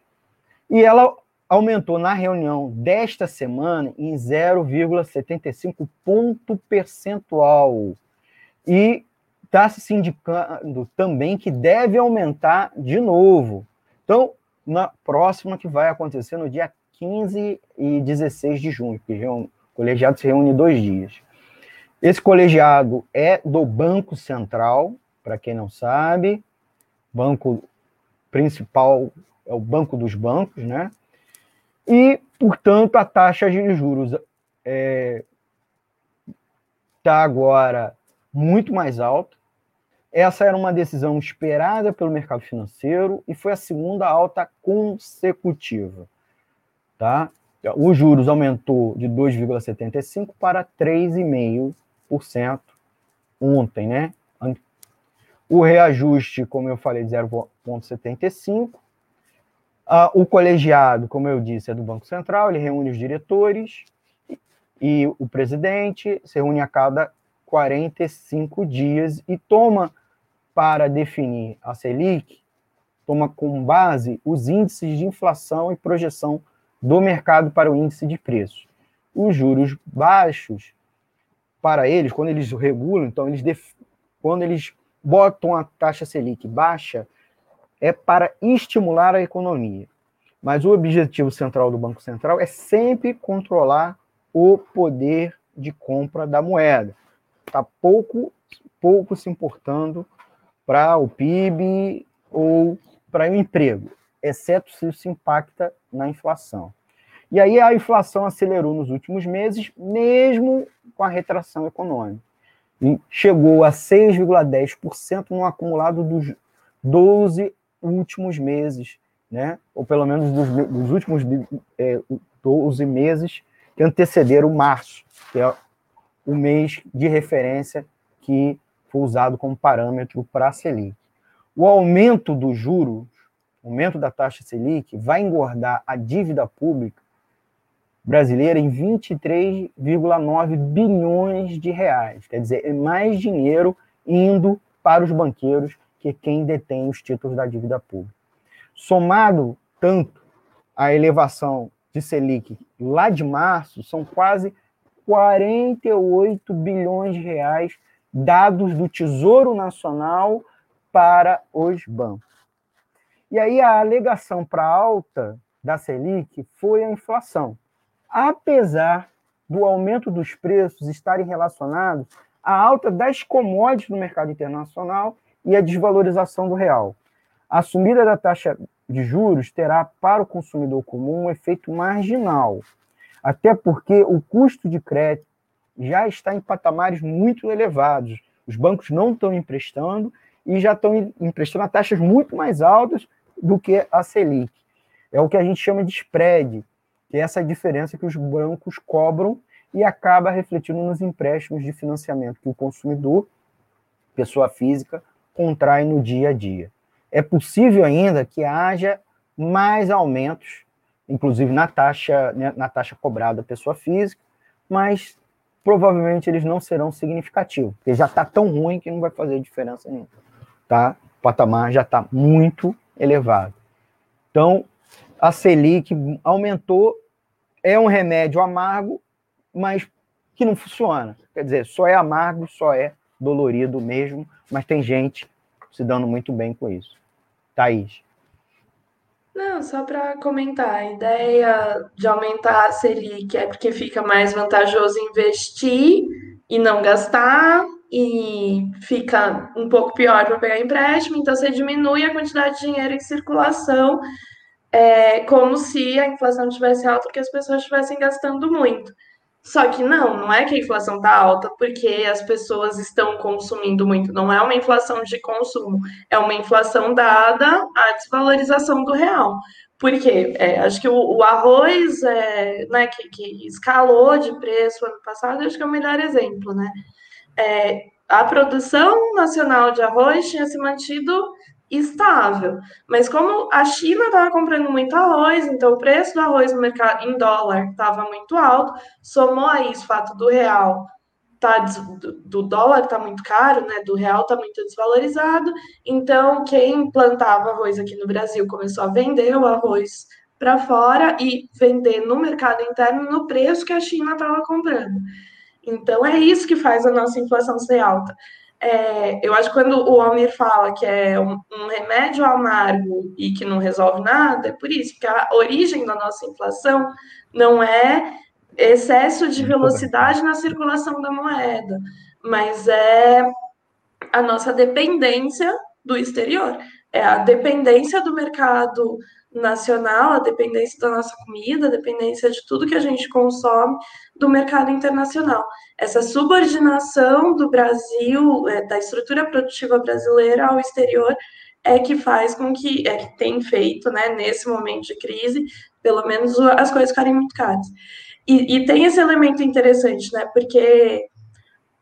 e ela aumentou na reunião desta semana em 0,75 ponto percentual. E está se indicando também que deve aumentar de novo. Então, na próxima que vai acontecer no dia 15 e 16 de junho, que o colegiado se reúne dois dias. Esse colegiado é do Banco Central, para quem não sabe, banco principal é o Banco dos Bancos, né? e, portanto, a taxa de juros está é, tá agora muito mais alta. Essa era uma decisão esperada pelo mercado financeiro e foi a segunda alta consecutiva. Tá? Os juros aumentou de 2,75% para 3,5% ontem, né? O reajuste, como eu falei, de 0,75%. Uh, o colegiado, como eu disse, é do Banco Central, ele reúne os diretores e, o presidente, se reúne a cada 45 dias e toma para definir a Selic, toma como base os índices de inflação e projeção do mercado para o índice de preço. Os juros baixos, para eles, quando eles regulam, então eles quando eles botam a taxa Selic baixa, é para estimular a economia. Mas o objetivo central do Banco Central é sempre controlar o poder de compra da moeda. Está pouco, pouco se importando para o PIB ou para o emprego. exceto se isso impacta na inflação. E aí a inflação acelerou nos últimos meses, mesmo com a retração econômica. Chegou a 6,10% no acumulado dos 12 últimos meses, né? ou pelo menos dos, dos últimos é, 12 meses que antecederam março, que é o mês de referência que foi usado como parâmetro para a Selic. O aumento do juro, aumento da taxa Selic, vai engordar a dívida pública brasileira em 23,9 bilhões de reais. Quer dizer, é mais dinheiro indo para os banqueiros que quem detém os títulos da dívida pública. Somado tanto a elevação de Selic lá de março, são quase 48 bilhões de reais dados do Tesouro Nacional para os bancos. E aí a alegação para alta da Selic foi a inflação apesar do aumento dos preços estarem relacionados à alta das commodities no mercado internacional e à desvalorização do real. A subida da taxa de juros terá para o consumidor comum um efeito marginal, até porque o custo de crédito já está em patamares muito elevados. Os bancos não estão emprestando e já estão emprestando a taxas muito mais altas do que a Selic. É o que a gente chama de spread, que é essa diferença que os bancos cobram e acaba refletindo nos empréstimos de financiamento que o consumidor, pessoa física, contrai no dia a dia. É possível ainda que haja mais aumentos, inclusive na taxa, né, na taxa cobrada pessoa física, mas provavelmente eles não serão significativos, porque já está tão ruim que não vai fazer diferença nenhuma. Tá? O patamar já está muito elevado. Então, a Selic aumentou é um remédio amargo, mas que não funciona. Quer dizer, só é amargo, só é dolorido mesmo, mas tem gente se dando muito bem com isso. Thaís. Não, só para comentar, a ideia de aumentar a Selic é porque fica mais vantajoso investir e não gastar, e fica um pouco pior para pegar empréstimo, então você diminui a quantidade de dinheiro em circulação é, como se a inflação estivesse alta porque as pessoas estivessem gastando muito. Só que não, não é que a inflação está alta porque as pessoas estão consumindo muito. Não é uma inflação de consumo, é uma inflação dada à desvalorização do real. Porque é, acho que o, o arroz é, né, que, que, escalou de preço ano passado, acho que é o melhor exemplo, né? É, a produção nacional de arroz tinha se mantido estável. Mas como a China estava comprando muito arroz, então o preço do arroz no mercado em dólar estava muito alto, somou a isso o fato do real tá do dólar tá muito caro, né? Do real tá muito desvalorizado. Então, quem plantava arroz aqui no Brasil começou a vender o arroz para fora e vender no mercado interno no preço que a China estava comprando. Então, é isso que faz a nossa inflação ser alta é, eu acho que quando o Almir fala que é um, um, remédio amargo e que não resolve nada, é por isso, porque a origem da nossa inflação não é excesso de velocidade na circulação da moeda, mas é a nossa dependência do exterior, é a dependência do mercado nacional, a dependência da nossa comida, a dependência de tudo que a gente consome do mercado internacional. Essa subordinação do Brasil, é, da estrutura produtiva brasileira ao exterior, é que faz com que, é que tem feito, né, nesse momento de crise, pelo menos as coisas ficarem muito caras. E, e tem esse elemento interessante, né, porque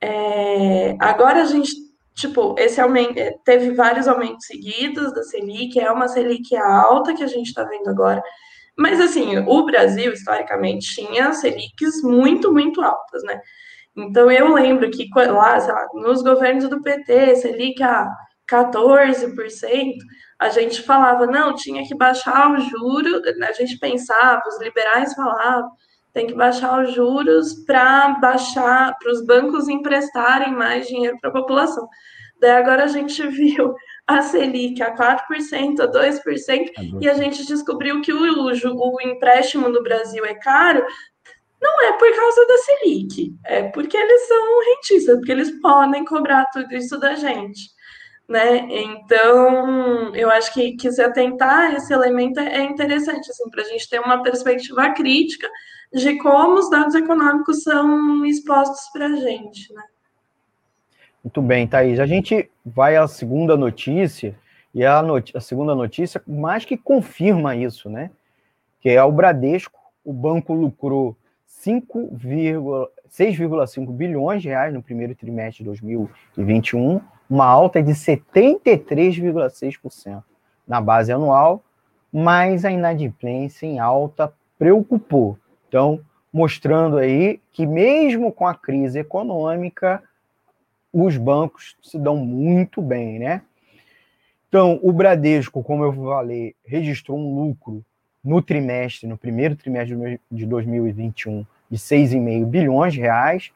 é, agora a gente tipo, esse aumento é, teve vários aumentos seguidos da Selic, é uma Selic alta que a gente está vendo agora. Mas assim, o Brasil historicamente tinha Selics muito, muito altas, né? Então eu lembro que lá, lá, nos governos do PT, Selic a 14%, a gente falava, não, tinha que baixar o juro, a gente pensava, os liberais falavam, tem que baixar os juros para baixar, para os bancos emprestarem mais dinheiro para a população. Daí agora a gente viu a Selic a 4%, a 2%, e a gente descobriu que o, o, empréstimo no Brasil é caro, não é por causa da Selic, é porque eles são rentistas, porque eles podem cobrar tudo isso da gente. né? Então, eu acho que, que se atentar a esse elemento é interessante, assim, para a gente ter uma perspectiva crítica de como os dados econômicos são expostos para a gente, né? Muito bem, Thaís. A gente vai à segunda notícia, e a, not a segunda notícia mais que confirma isso, né? Que é o Bradesco, o banco lucrou 6,5 bilhões de reais no primeiro trimestre de 2021, uma alta de 73,6% na base anual, mas a inadimplência em alta preocupou. Então, mostrando aí que mesmo com a crise econômica, os bancos se dão muito bem, né? Então, o Bradesco, como eu falei, registrou um lucro no trimestre, no primeiro trimestre de 2021, de 6,5 bilhões de reais,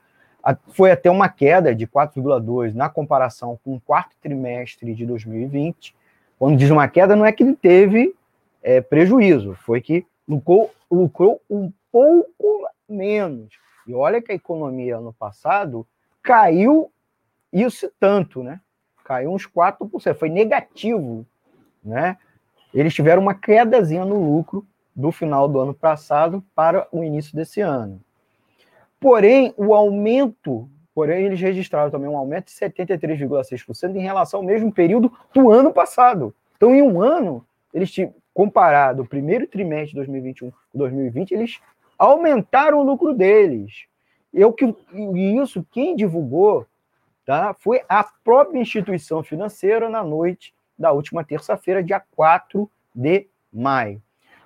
foi até uma queda de 4,2 na comparação com o quarto trimestre de 2020. Quando diz uma queda, não é que ele teve é, prejuízo, foi que lucrou, lucrou um pouco menos. E olha que a economia ano passado caiu isso tanto, né? Caiu uns 4%, foi negativo, né? Eles tiveram uma quedazinha no lucro do final do ano passado para o início desse ano. Porém, o aumento, porém, eles registraram também um aumento de 73,6% em relação ao mesmo período do ano passado. Então, em um ano, eles comparado o primeiro trimestre de 2021 com 2020, eles aumentaram o lucro deles. Eu que isso quem divulgou, tá? Foi a própria instituição financeira na noite da última terça-feira, dia 4 de maio.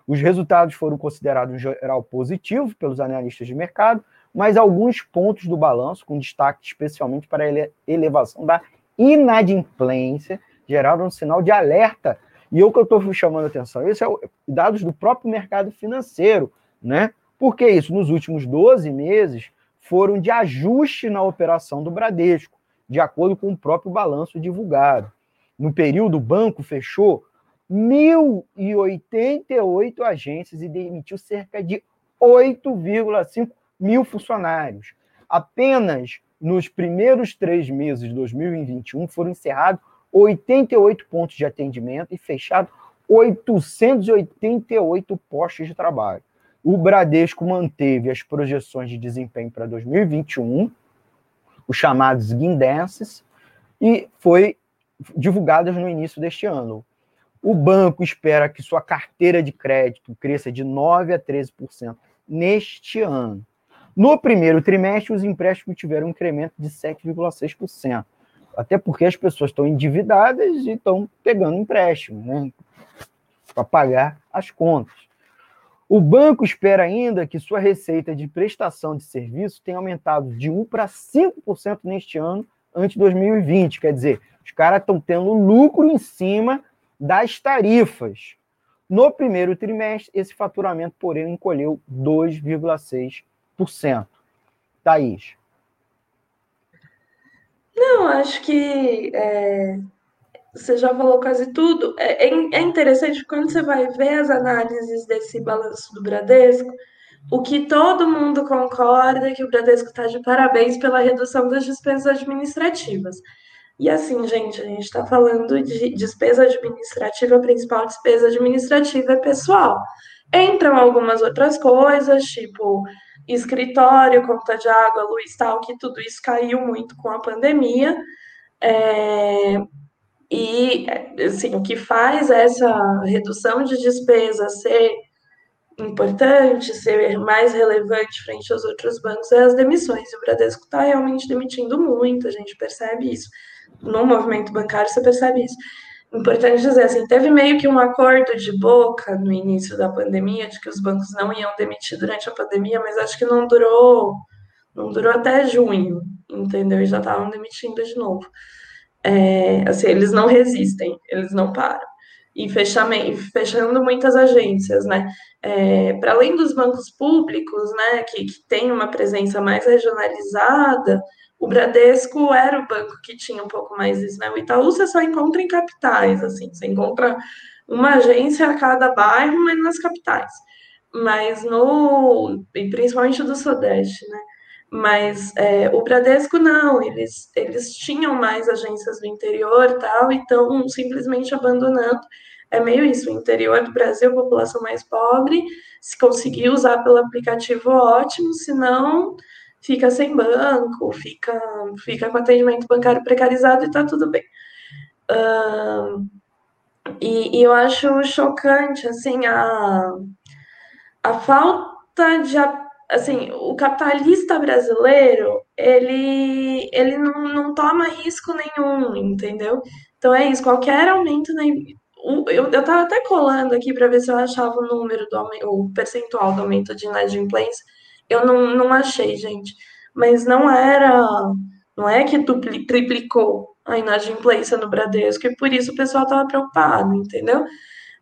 Os resultados foram considerados em geral positivos pelos analistas de mercado, mas alguns pontos do balanço, com destaque especialmente para a elevação da inadimplência, geraram um sinal de alerta. E o que eu estou chamando atenção, isso é o, dados do próprio mercado financeiro, né? Por que isso? Nos últimos 12 meses foram de ajuste na operação do Bradesco, de acordo com o próprio balanço divulgado. No período, o banco fechou 1.088 agências e demitiu cerca de 8,5 mil funcionários. Apenas nos primeiros três meses de 2021 foram encerrados 88 pontos de atendimento e fechados 888 postos de trabalho. O Bradesco manteve as projeções de desempenho para 2021, os chamados guindenses, e foi divulgadas no início deste ano. O banco espera que sua carteira de crédito cresça de 9 a 13% neste ano. No primeiro trimestre, os empréstimos tiveram um incremento de 7,6%. Até porque as pessoas estão endividadas e estão pegando empréstimo, né? Para pagar as contas. O banco espera ainda que sua receita de prestação de serviço tenha aumentado de 1 para 5% neste ano, ante 2020. Quer dizer, os caras estão tendo lucro em cima das tarifas. No primeiro trimestre, esse faturamento, porém, encolheu 2,6%. Thaís. Não, acho que é, você já falou quase tudo. É, é, é interessante quando você vai ver as análises desse balanço do Bradesco, o que todo mundo concorda é que o Bradesco está de parabéns pela redução das despesas administrativas. E assim, gente, a gente está falando de despesa administrativa, a principal despesa administrativa é pessoal. Entram algumas outras coisas, tipo escritório, conta de água, luz, tal, que tudo isso caiu muito com a pandemia. É, e assim, o que faz essa redução de despesa ser importante, ser mais relevante frente aos outros bancos é as demissões. E o Bradesco está realmente demitindo muito, a gente percebe isso. No movimento bancário, você percebe isso. Importante dizer assim, teve meio que um acordo de boca no início da pandemia de que os bancos não iam demitir durante a pandemia, mas acho que não durou, não durou até junho, entendeu? E já estavam demitindo de novo. É, assim, eles não resistem, eles não param. E fechando muitas agências, né? É, Para além dos bancos públicos, né, que, que tem uma presença mais regionalizada, o Bradesco era o banco que tinha um pouco mais isso, né? O Itaú você só encontra em capitais, assim, você encontra uma agência a cada bairro, mas nas capitais. Mas no, principalmente do Sudeste, né? Mas é, o Bradesco não, eles, eles tinham mais agências do interior tal, e estão simplesmente abandonando. É meio isso, o interior do Brasil, população mais pobre, se conseguir usar pelo aplicativo, ótimo, se não, fica sem banco, fica, fica com atendimento bancário precarizado e está tudo bem. E, e, eu acho chocante, assim, a, a falta de assim, o capitalista brasileiro, ele, ele não, não toma risco nenhum, entendeu? Então é isso, qualquer aumento na, eu, eu tava até colando aqui para ver se eu achava o número do aumento, o percentual do aumento de inadimplência. Eu não, não achei, gente. Mas não era, não é que triplicou a inadimplência no Bradesco e por isso o pessoal tava preocupado, entendeu?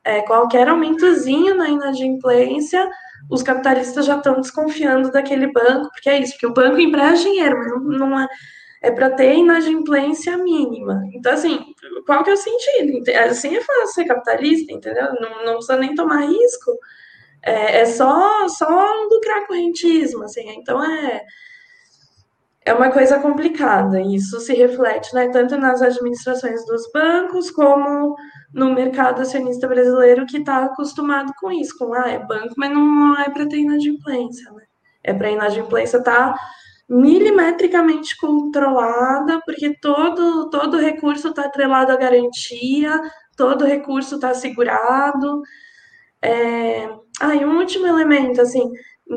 É, qualquer aumentozinho na inadimplência os capitalistas já estão desconfiando daquele banco, porque é isso, porque o banco empresta dinheiro, mas não, não é, é para ter inadimplência mínima. Então, assim, qual que é o sentido? Assim é fácil ser capitalista, entendeu? Não, não precisa nem tomar risco. É, é só, só lucrar correntismo, assim. Então, é, é uma coisa complicada. Isso se reflete né, tanto nas administrações dos bancos, como no mercado acionista brasileiro que está acostumado com isso, com ah, é banco, mas não é para ter inadimplência, né? É para inadimplência estar tá milimetricamente controlada, porque todo, todo recurso está atrelado à garantia, todo recurso está assegurado. É... Ah, e um último elemento, assim,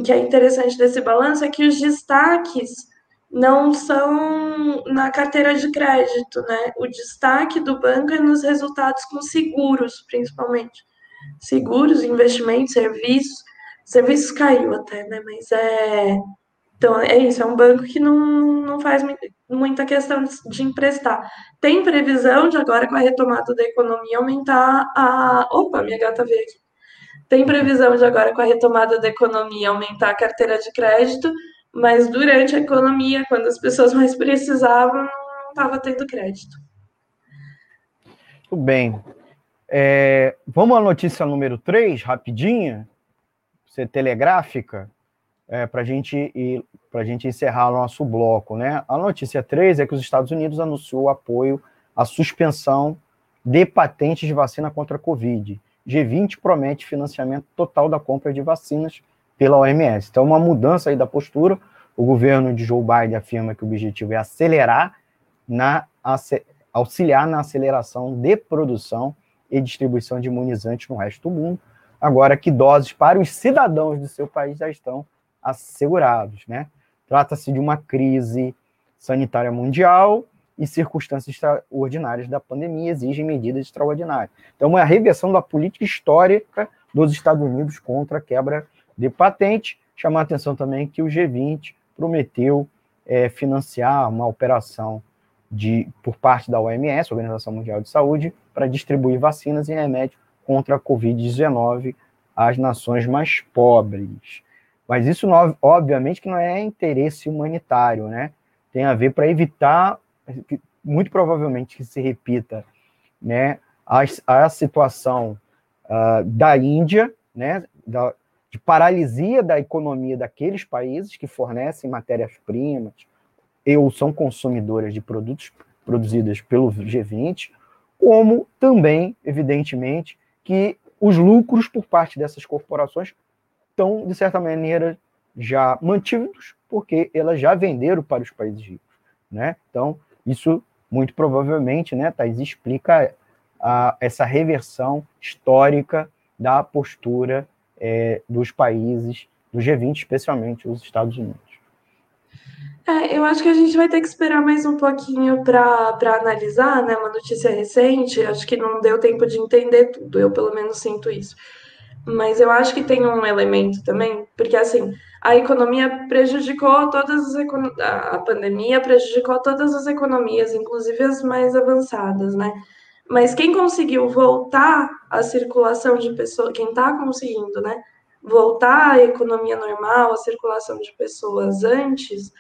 que é interessante desse balanço é que os destaques não são na carteira de crédito, né? O destaque do banco é nos resultados com seguros, principalmente. Seguros, investimentos, serviços. Serviços caiu até, né? Mas é. Então, é isso, é um banco que não, não faz muita questão de emprestar. Tem previsão de agora, com a retomada da economia, aumentar a. Opa, minha gata veio aqui. Tem previsão de agora, com a retomada da economia, aumentar a carteira de crédito, mas durante a economia, quando as pessoas mais precisavam, não estava tendo crédito. Tudo bem. É, vamos à notícia número 3, rapidinha, ser telegráfica, é, para gente a gente encerrar o nosso bloco. Né? A notícia 3 é que os Estados Unidos anunciou apoio à suspensão de patentes de vacina contra a Covid. G20 promete financiamento total da compra de vacinas pela OMS. Então, uma mudança aí da postura. O governo de Joe Biden afirma que o objetivo é acelerar, na, auxiliar na aceleração de produção e distribuição de imunizantes no resto do mundo, agora que doses para os cidadãos do seu país já estão assegurados, né? Trata-se de uma crise sanitária mundial e circunstâncias extraordinárias da pandemia exigem medidas extraordinárias. Então, é a reversão da política histórica dos Estados Unidos contra a quebra de patente. Chamar a atenção também que o G20 prometeu é, financiar uma operação de, por parte da OMS, Organização Mundial de Saúde, para distribuir vacinas e remédios contra a Covid-19 às nações mais pobres. Mas isso, obviamente, que não é interesse humanitário, né? Tem a ver para evitar, muito provavelmente, que se repita né, a, a situação uh, da Índia, né, da, de paralisia da economia daqueles países que fornecem matérias-primas ou são consumidoras de produtos produzidos pelo G20, como também, evidentemente, que os lucros por parte dessas corporações estão, de certa maneira, já mantidos, porque elas já venderam para os países ricos. Né? Então, isso muito provavelmente, né, Thais, explica a, essa reversão histórica da postura é, dos países do G20, especialmente os Estados Unidos. É, eu acho que a gente vai ter que esperar mais um pouquinho para analisar, né? Uma notícia recente, acho que não deu tempo de entender tudo, eu pelo menos sinto isso. Mas eu acho que tem um elemento também, porque assim, a economia prejudicou todas as a pandemia prejudicou todas as economias, inclusive as mais avançadas, né? Mas quem conseguiu voltar a circulação de pessoas, quem está conseguindo, né, voltar à economia normal, a circulação de pessoas antes,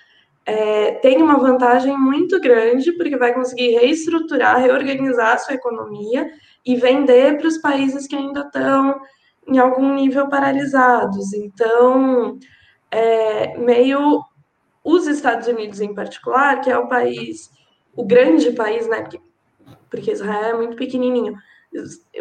é, tem uma vantagem muito grande, porque vai conseguir reestruturar, reorganizar a sua economia e vender para os países que ainda estão em algum nível paralisados. Então, é meio os Estados Unidos em particular, que é o país, o grande país, né? Porque, porque Israel é muito pequenininho.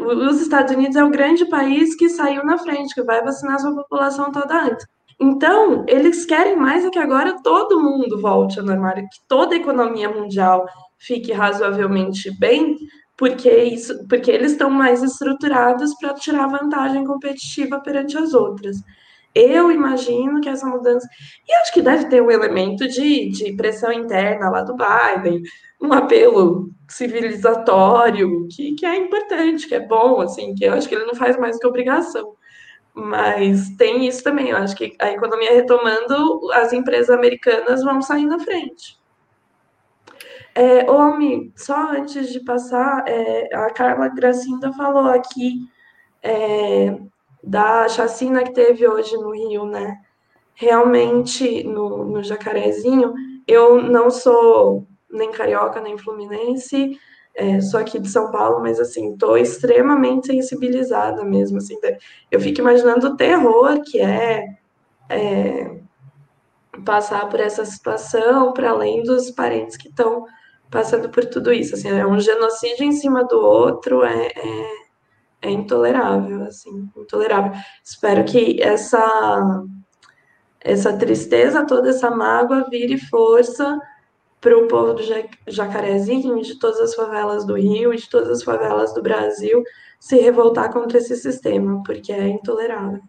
Os Estados Unidos é o grande país que saiu na frente, que vai vacinar sua população toda antes. Então, eles querem mais é que agora todo mundo volte ao normal, que toda a economia mundial fique razoavelmente bem, porque, isso, porque eles estão mais estruturados para tirar vantagem competitiva perante as outras. Eu imagino que essa mudança. E acho que deve ter um elemento de, de pressão interna lá do Biden, um apelo civilizatório, que, que é importante, que é bom, assim, que eu acho que ele não faz mais que obrigação. Mas tem isso também, eu acho que a economia retomando, as empresas americanas vão sair na frente. É, Omi, só antes de passar, é, a Carla Gracinda falou aqui é, da chacina que teve hoje no Rio, né? Realmente, no, no Jacarezinho, eu não sou nem carioca, nem fluminense, é, sou aqui de São Paulo, mas assim, tô extremamente sensibilizada mesmo, assim, eu fico imaginando o terror que é, é passar por essa situação, para além dos parentes que estão passando por tudo isso, assim, é um genocídio em cima do outro, é, é, é intolerável, assim, intolerável. Espero que essa essa tristeza, toda essa mágoa vire força para o povo do Jacarezinho, de todas as favelas do Rio de todas as favelas do Brasil se revoltar contra esse sistema, porque é intolerável.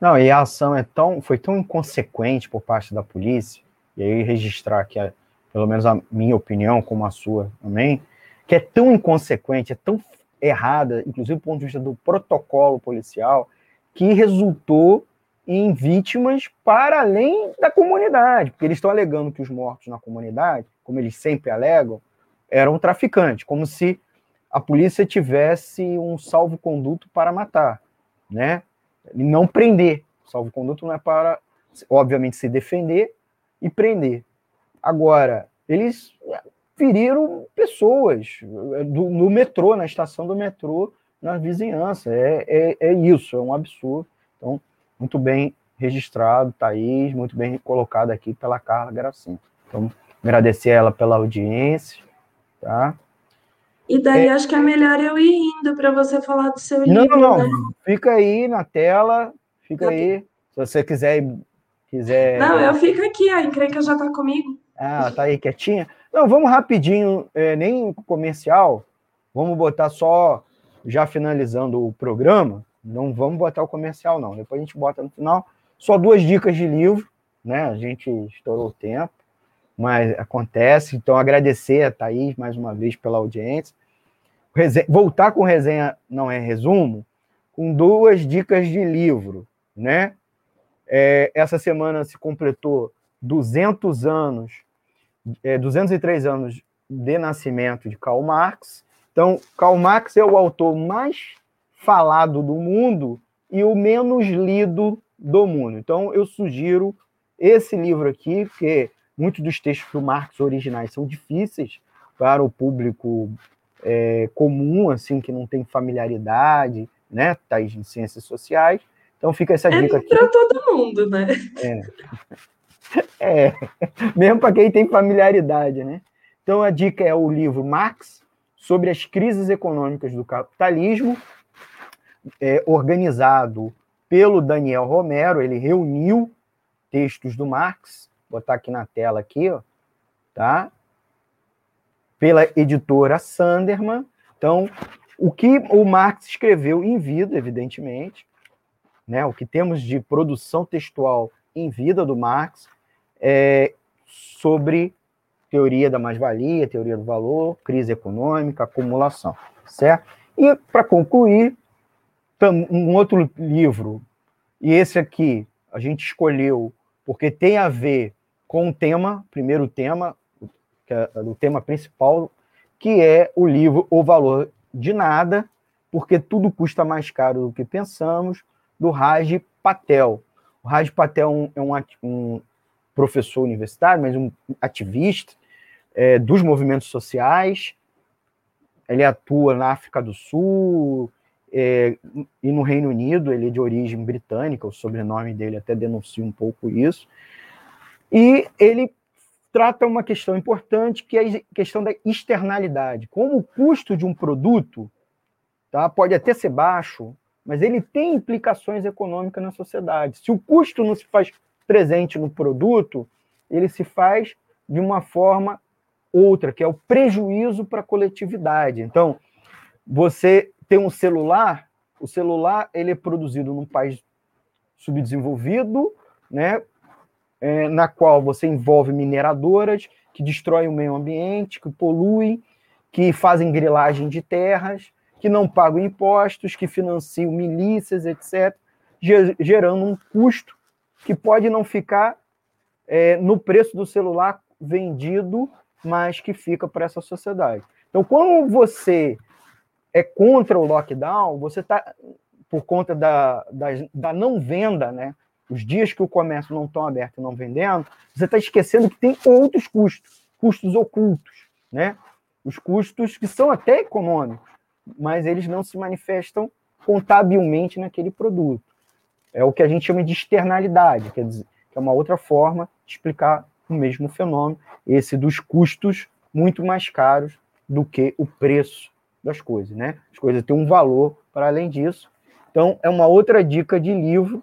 Não, e a ação é tão, foi tão inconsequente por parte da polícia, e aí registrar que, é, pelo menos a minha opinião, como a sua também, que é tão inconsequente, é tão errada, inclusive do ponto de vista do protocolo policial, que resultou em vítimas para além da comunidade, porque eles estão alegando que os mortos na comunidade, como eles sempre alegam, eram traficantes, como se a polícia tivesse um salvo-conduto para matar, né? E não prender. Salvo-conduto não é para, obviamente, se defender e prender. Agora, eles feriram pessoas do, no metrô, na estação do metrô, na vizinhança. É, é, é isso, é um absurdo. Então, muito bem registrado, Thaís, muito bem colocado aqui pela Carla Gracinha. Então, agradecer ela pela audiência, tá? E daí é... acho que é melhor eu ir indo para você falar do seu não, livro, Não, não, né? fica aí na tela, fica aí. Se você quiser quiser Não, eu fico aqui, a encrenca já está comigo. Ah, tá aí quietinha. Não, vamos rapidinho, é, nem comercial, vamos botar só, já finalizando o programa, não vamos botar o comercial, não. Depois a gente bota no final. Só duas dicas de livro, né? A gente estourou o tempo, mas acontece. Então, agradecer a Thaís mais uma vez pela audiência. Voltar com resenha não é resumo, com duas dicas de livro, né? É, essa semana se completou 200 anos, é, 203 anos de nascimento de Karl Marx. Então, Karl Marx é o autor mais falado do mundo e o menos lido do mundo. Então, eu sugiro esse livro aqui, porque muitos dos textos do Marx originais são difíceis para o público é, comum, assim, que não tem familiaridade, né, tais em ciências sociais. Então, fica essa é dica aqui. para todo mundo, né? É. é. Mesmo para quem tem familiaridade, né? Então, a dica é o livro Marx sobre as crises econômicas do capitalismo, é, organizado pelo Daniel Romero, ele reuniu textos do Marx, vou botar aqui na tela aqui, ó, tá? Pela editora Sanderman. Então, o que o Marx escreveu em vida, evidentemente, né? O que temos de produção textual em vida do Marx é sobre teoria da mais-valia, teoria do valor, crise econômica, acumulação, certo? E para concluir, um outro livro, e esse aqui a gente escolheu porque tem a ver com o tema, primeiro tema, que é o tema principal, que é o livro O Valor de Nada, porque tudo custa mais caro do que pensamos, do Raj Patel. O Raj Patel é um, é um professor universitário, mas um ativista é, dos movimentos sociais. Ele atua na África do Sul, é, e no Reino Unido, ele é de origem britânica, o sobrenome dele até denuncia um pouco isso. E ele trata uma questão importante, que é a questão da externalidade. Como o custo de um produto tá, pode até ser baixo, mas ele tem implicações econômicas na sociedade. Se o custo não se faz presente no produto, ele se faz de uma forma outra, que é o prejuízo para a coletividade. Então, você tem um celular, o celular ele é produzido num país subdesenvolvido, né, é, na qual você envolve mineradoras que destroem o meio ambiente, que poluem, que fazem grilagem de terras, que não pagam impostos, que financiam milícias, etc., gerando um custo que pode não ficar é, no preço do celular vendido, mas que fica para essa sociedade. Então, quando você é contra o lockdown, você está, por conta da, da, da, não venda, né? Os dias que o comércio não estão aberto e não vendendo, você está esquecendo que tem outros custos, custos ocultos, né? Os custos que são até econômicos, mas eles não se manifestam contabilmente naquele produto. É o que a gente chama de externalidade, quer dizer, que é uma outra forma de explicar o mesmo fenômeno, esse dos custos muito mais caros do que o preço das coisas, né? As coisas têm um valor para além disso. Então, é uma outra dica de livro,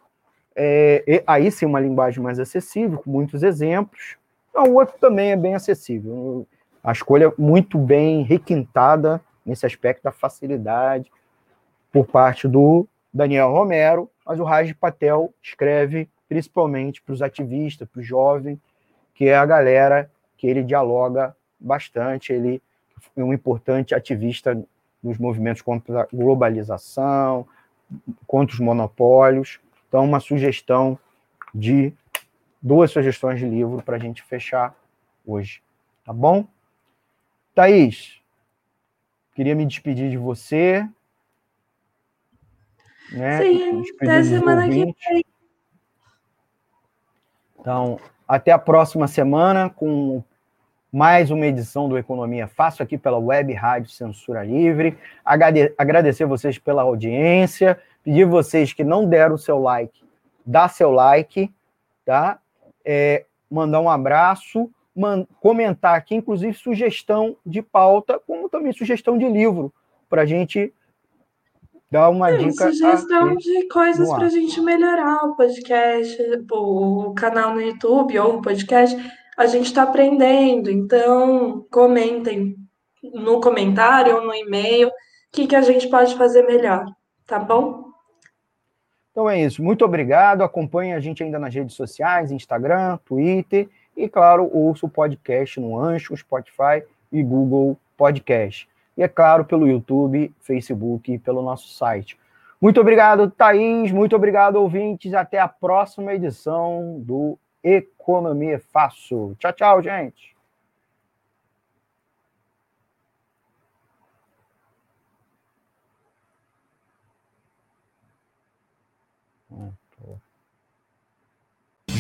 é, aí sim uma linguagem mais acessível, com muitos exemplos. O outro também é bem acessível. A escolha é muito bem requintada nesse aspecto da facilidade por parte do Daniel Romero, mas o Raj Patel escreve principalmente para os ativistas, para os jovens, que é a galera que ele dialoga bastante. Ele é um importante ativista nos movimentos contra a globalização, contra os monopólios. Então, uma sugestão de duas sugestões de livro para a gente fechar hoje. Tá bom? Thaís, queria me despedir de você. Né? Sim, até semana que vem. Então, até a próxima semana com mais uma edição do Economia Fácil aqui pela Web Rádio Censura Livre. Agradecer vocês pela audiência, pedir vocês que não deram o seu like, dá seu like, tá? É, mandar um abraço, man comentar aqui, inclusive sugestão de pauta, como também sugestão de livro, para a gente dar uma é, dica. Sugestão de coisas para a gente melhorar o podcast, o canal no YouTube ou o podcast. A gente está aprendendo, então comentem no comentário ou no e-mail o que, que a gente pode fazer melhor, tá bom? Então é isso. Muito obrigado. Acompanhe a gente ainda nas redes sociais, Instagram, Twitter e, claro, ouça o podcast no Ancho, Spotify e Google Podcast e, é claro, pelo YouTube, Facebook e pelo nosso site. Muito obrigado, Thaís. Muito obrigado, ouvintes. Até a próxima edição do Economia Fácil. Tchau, tchau, gente.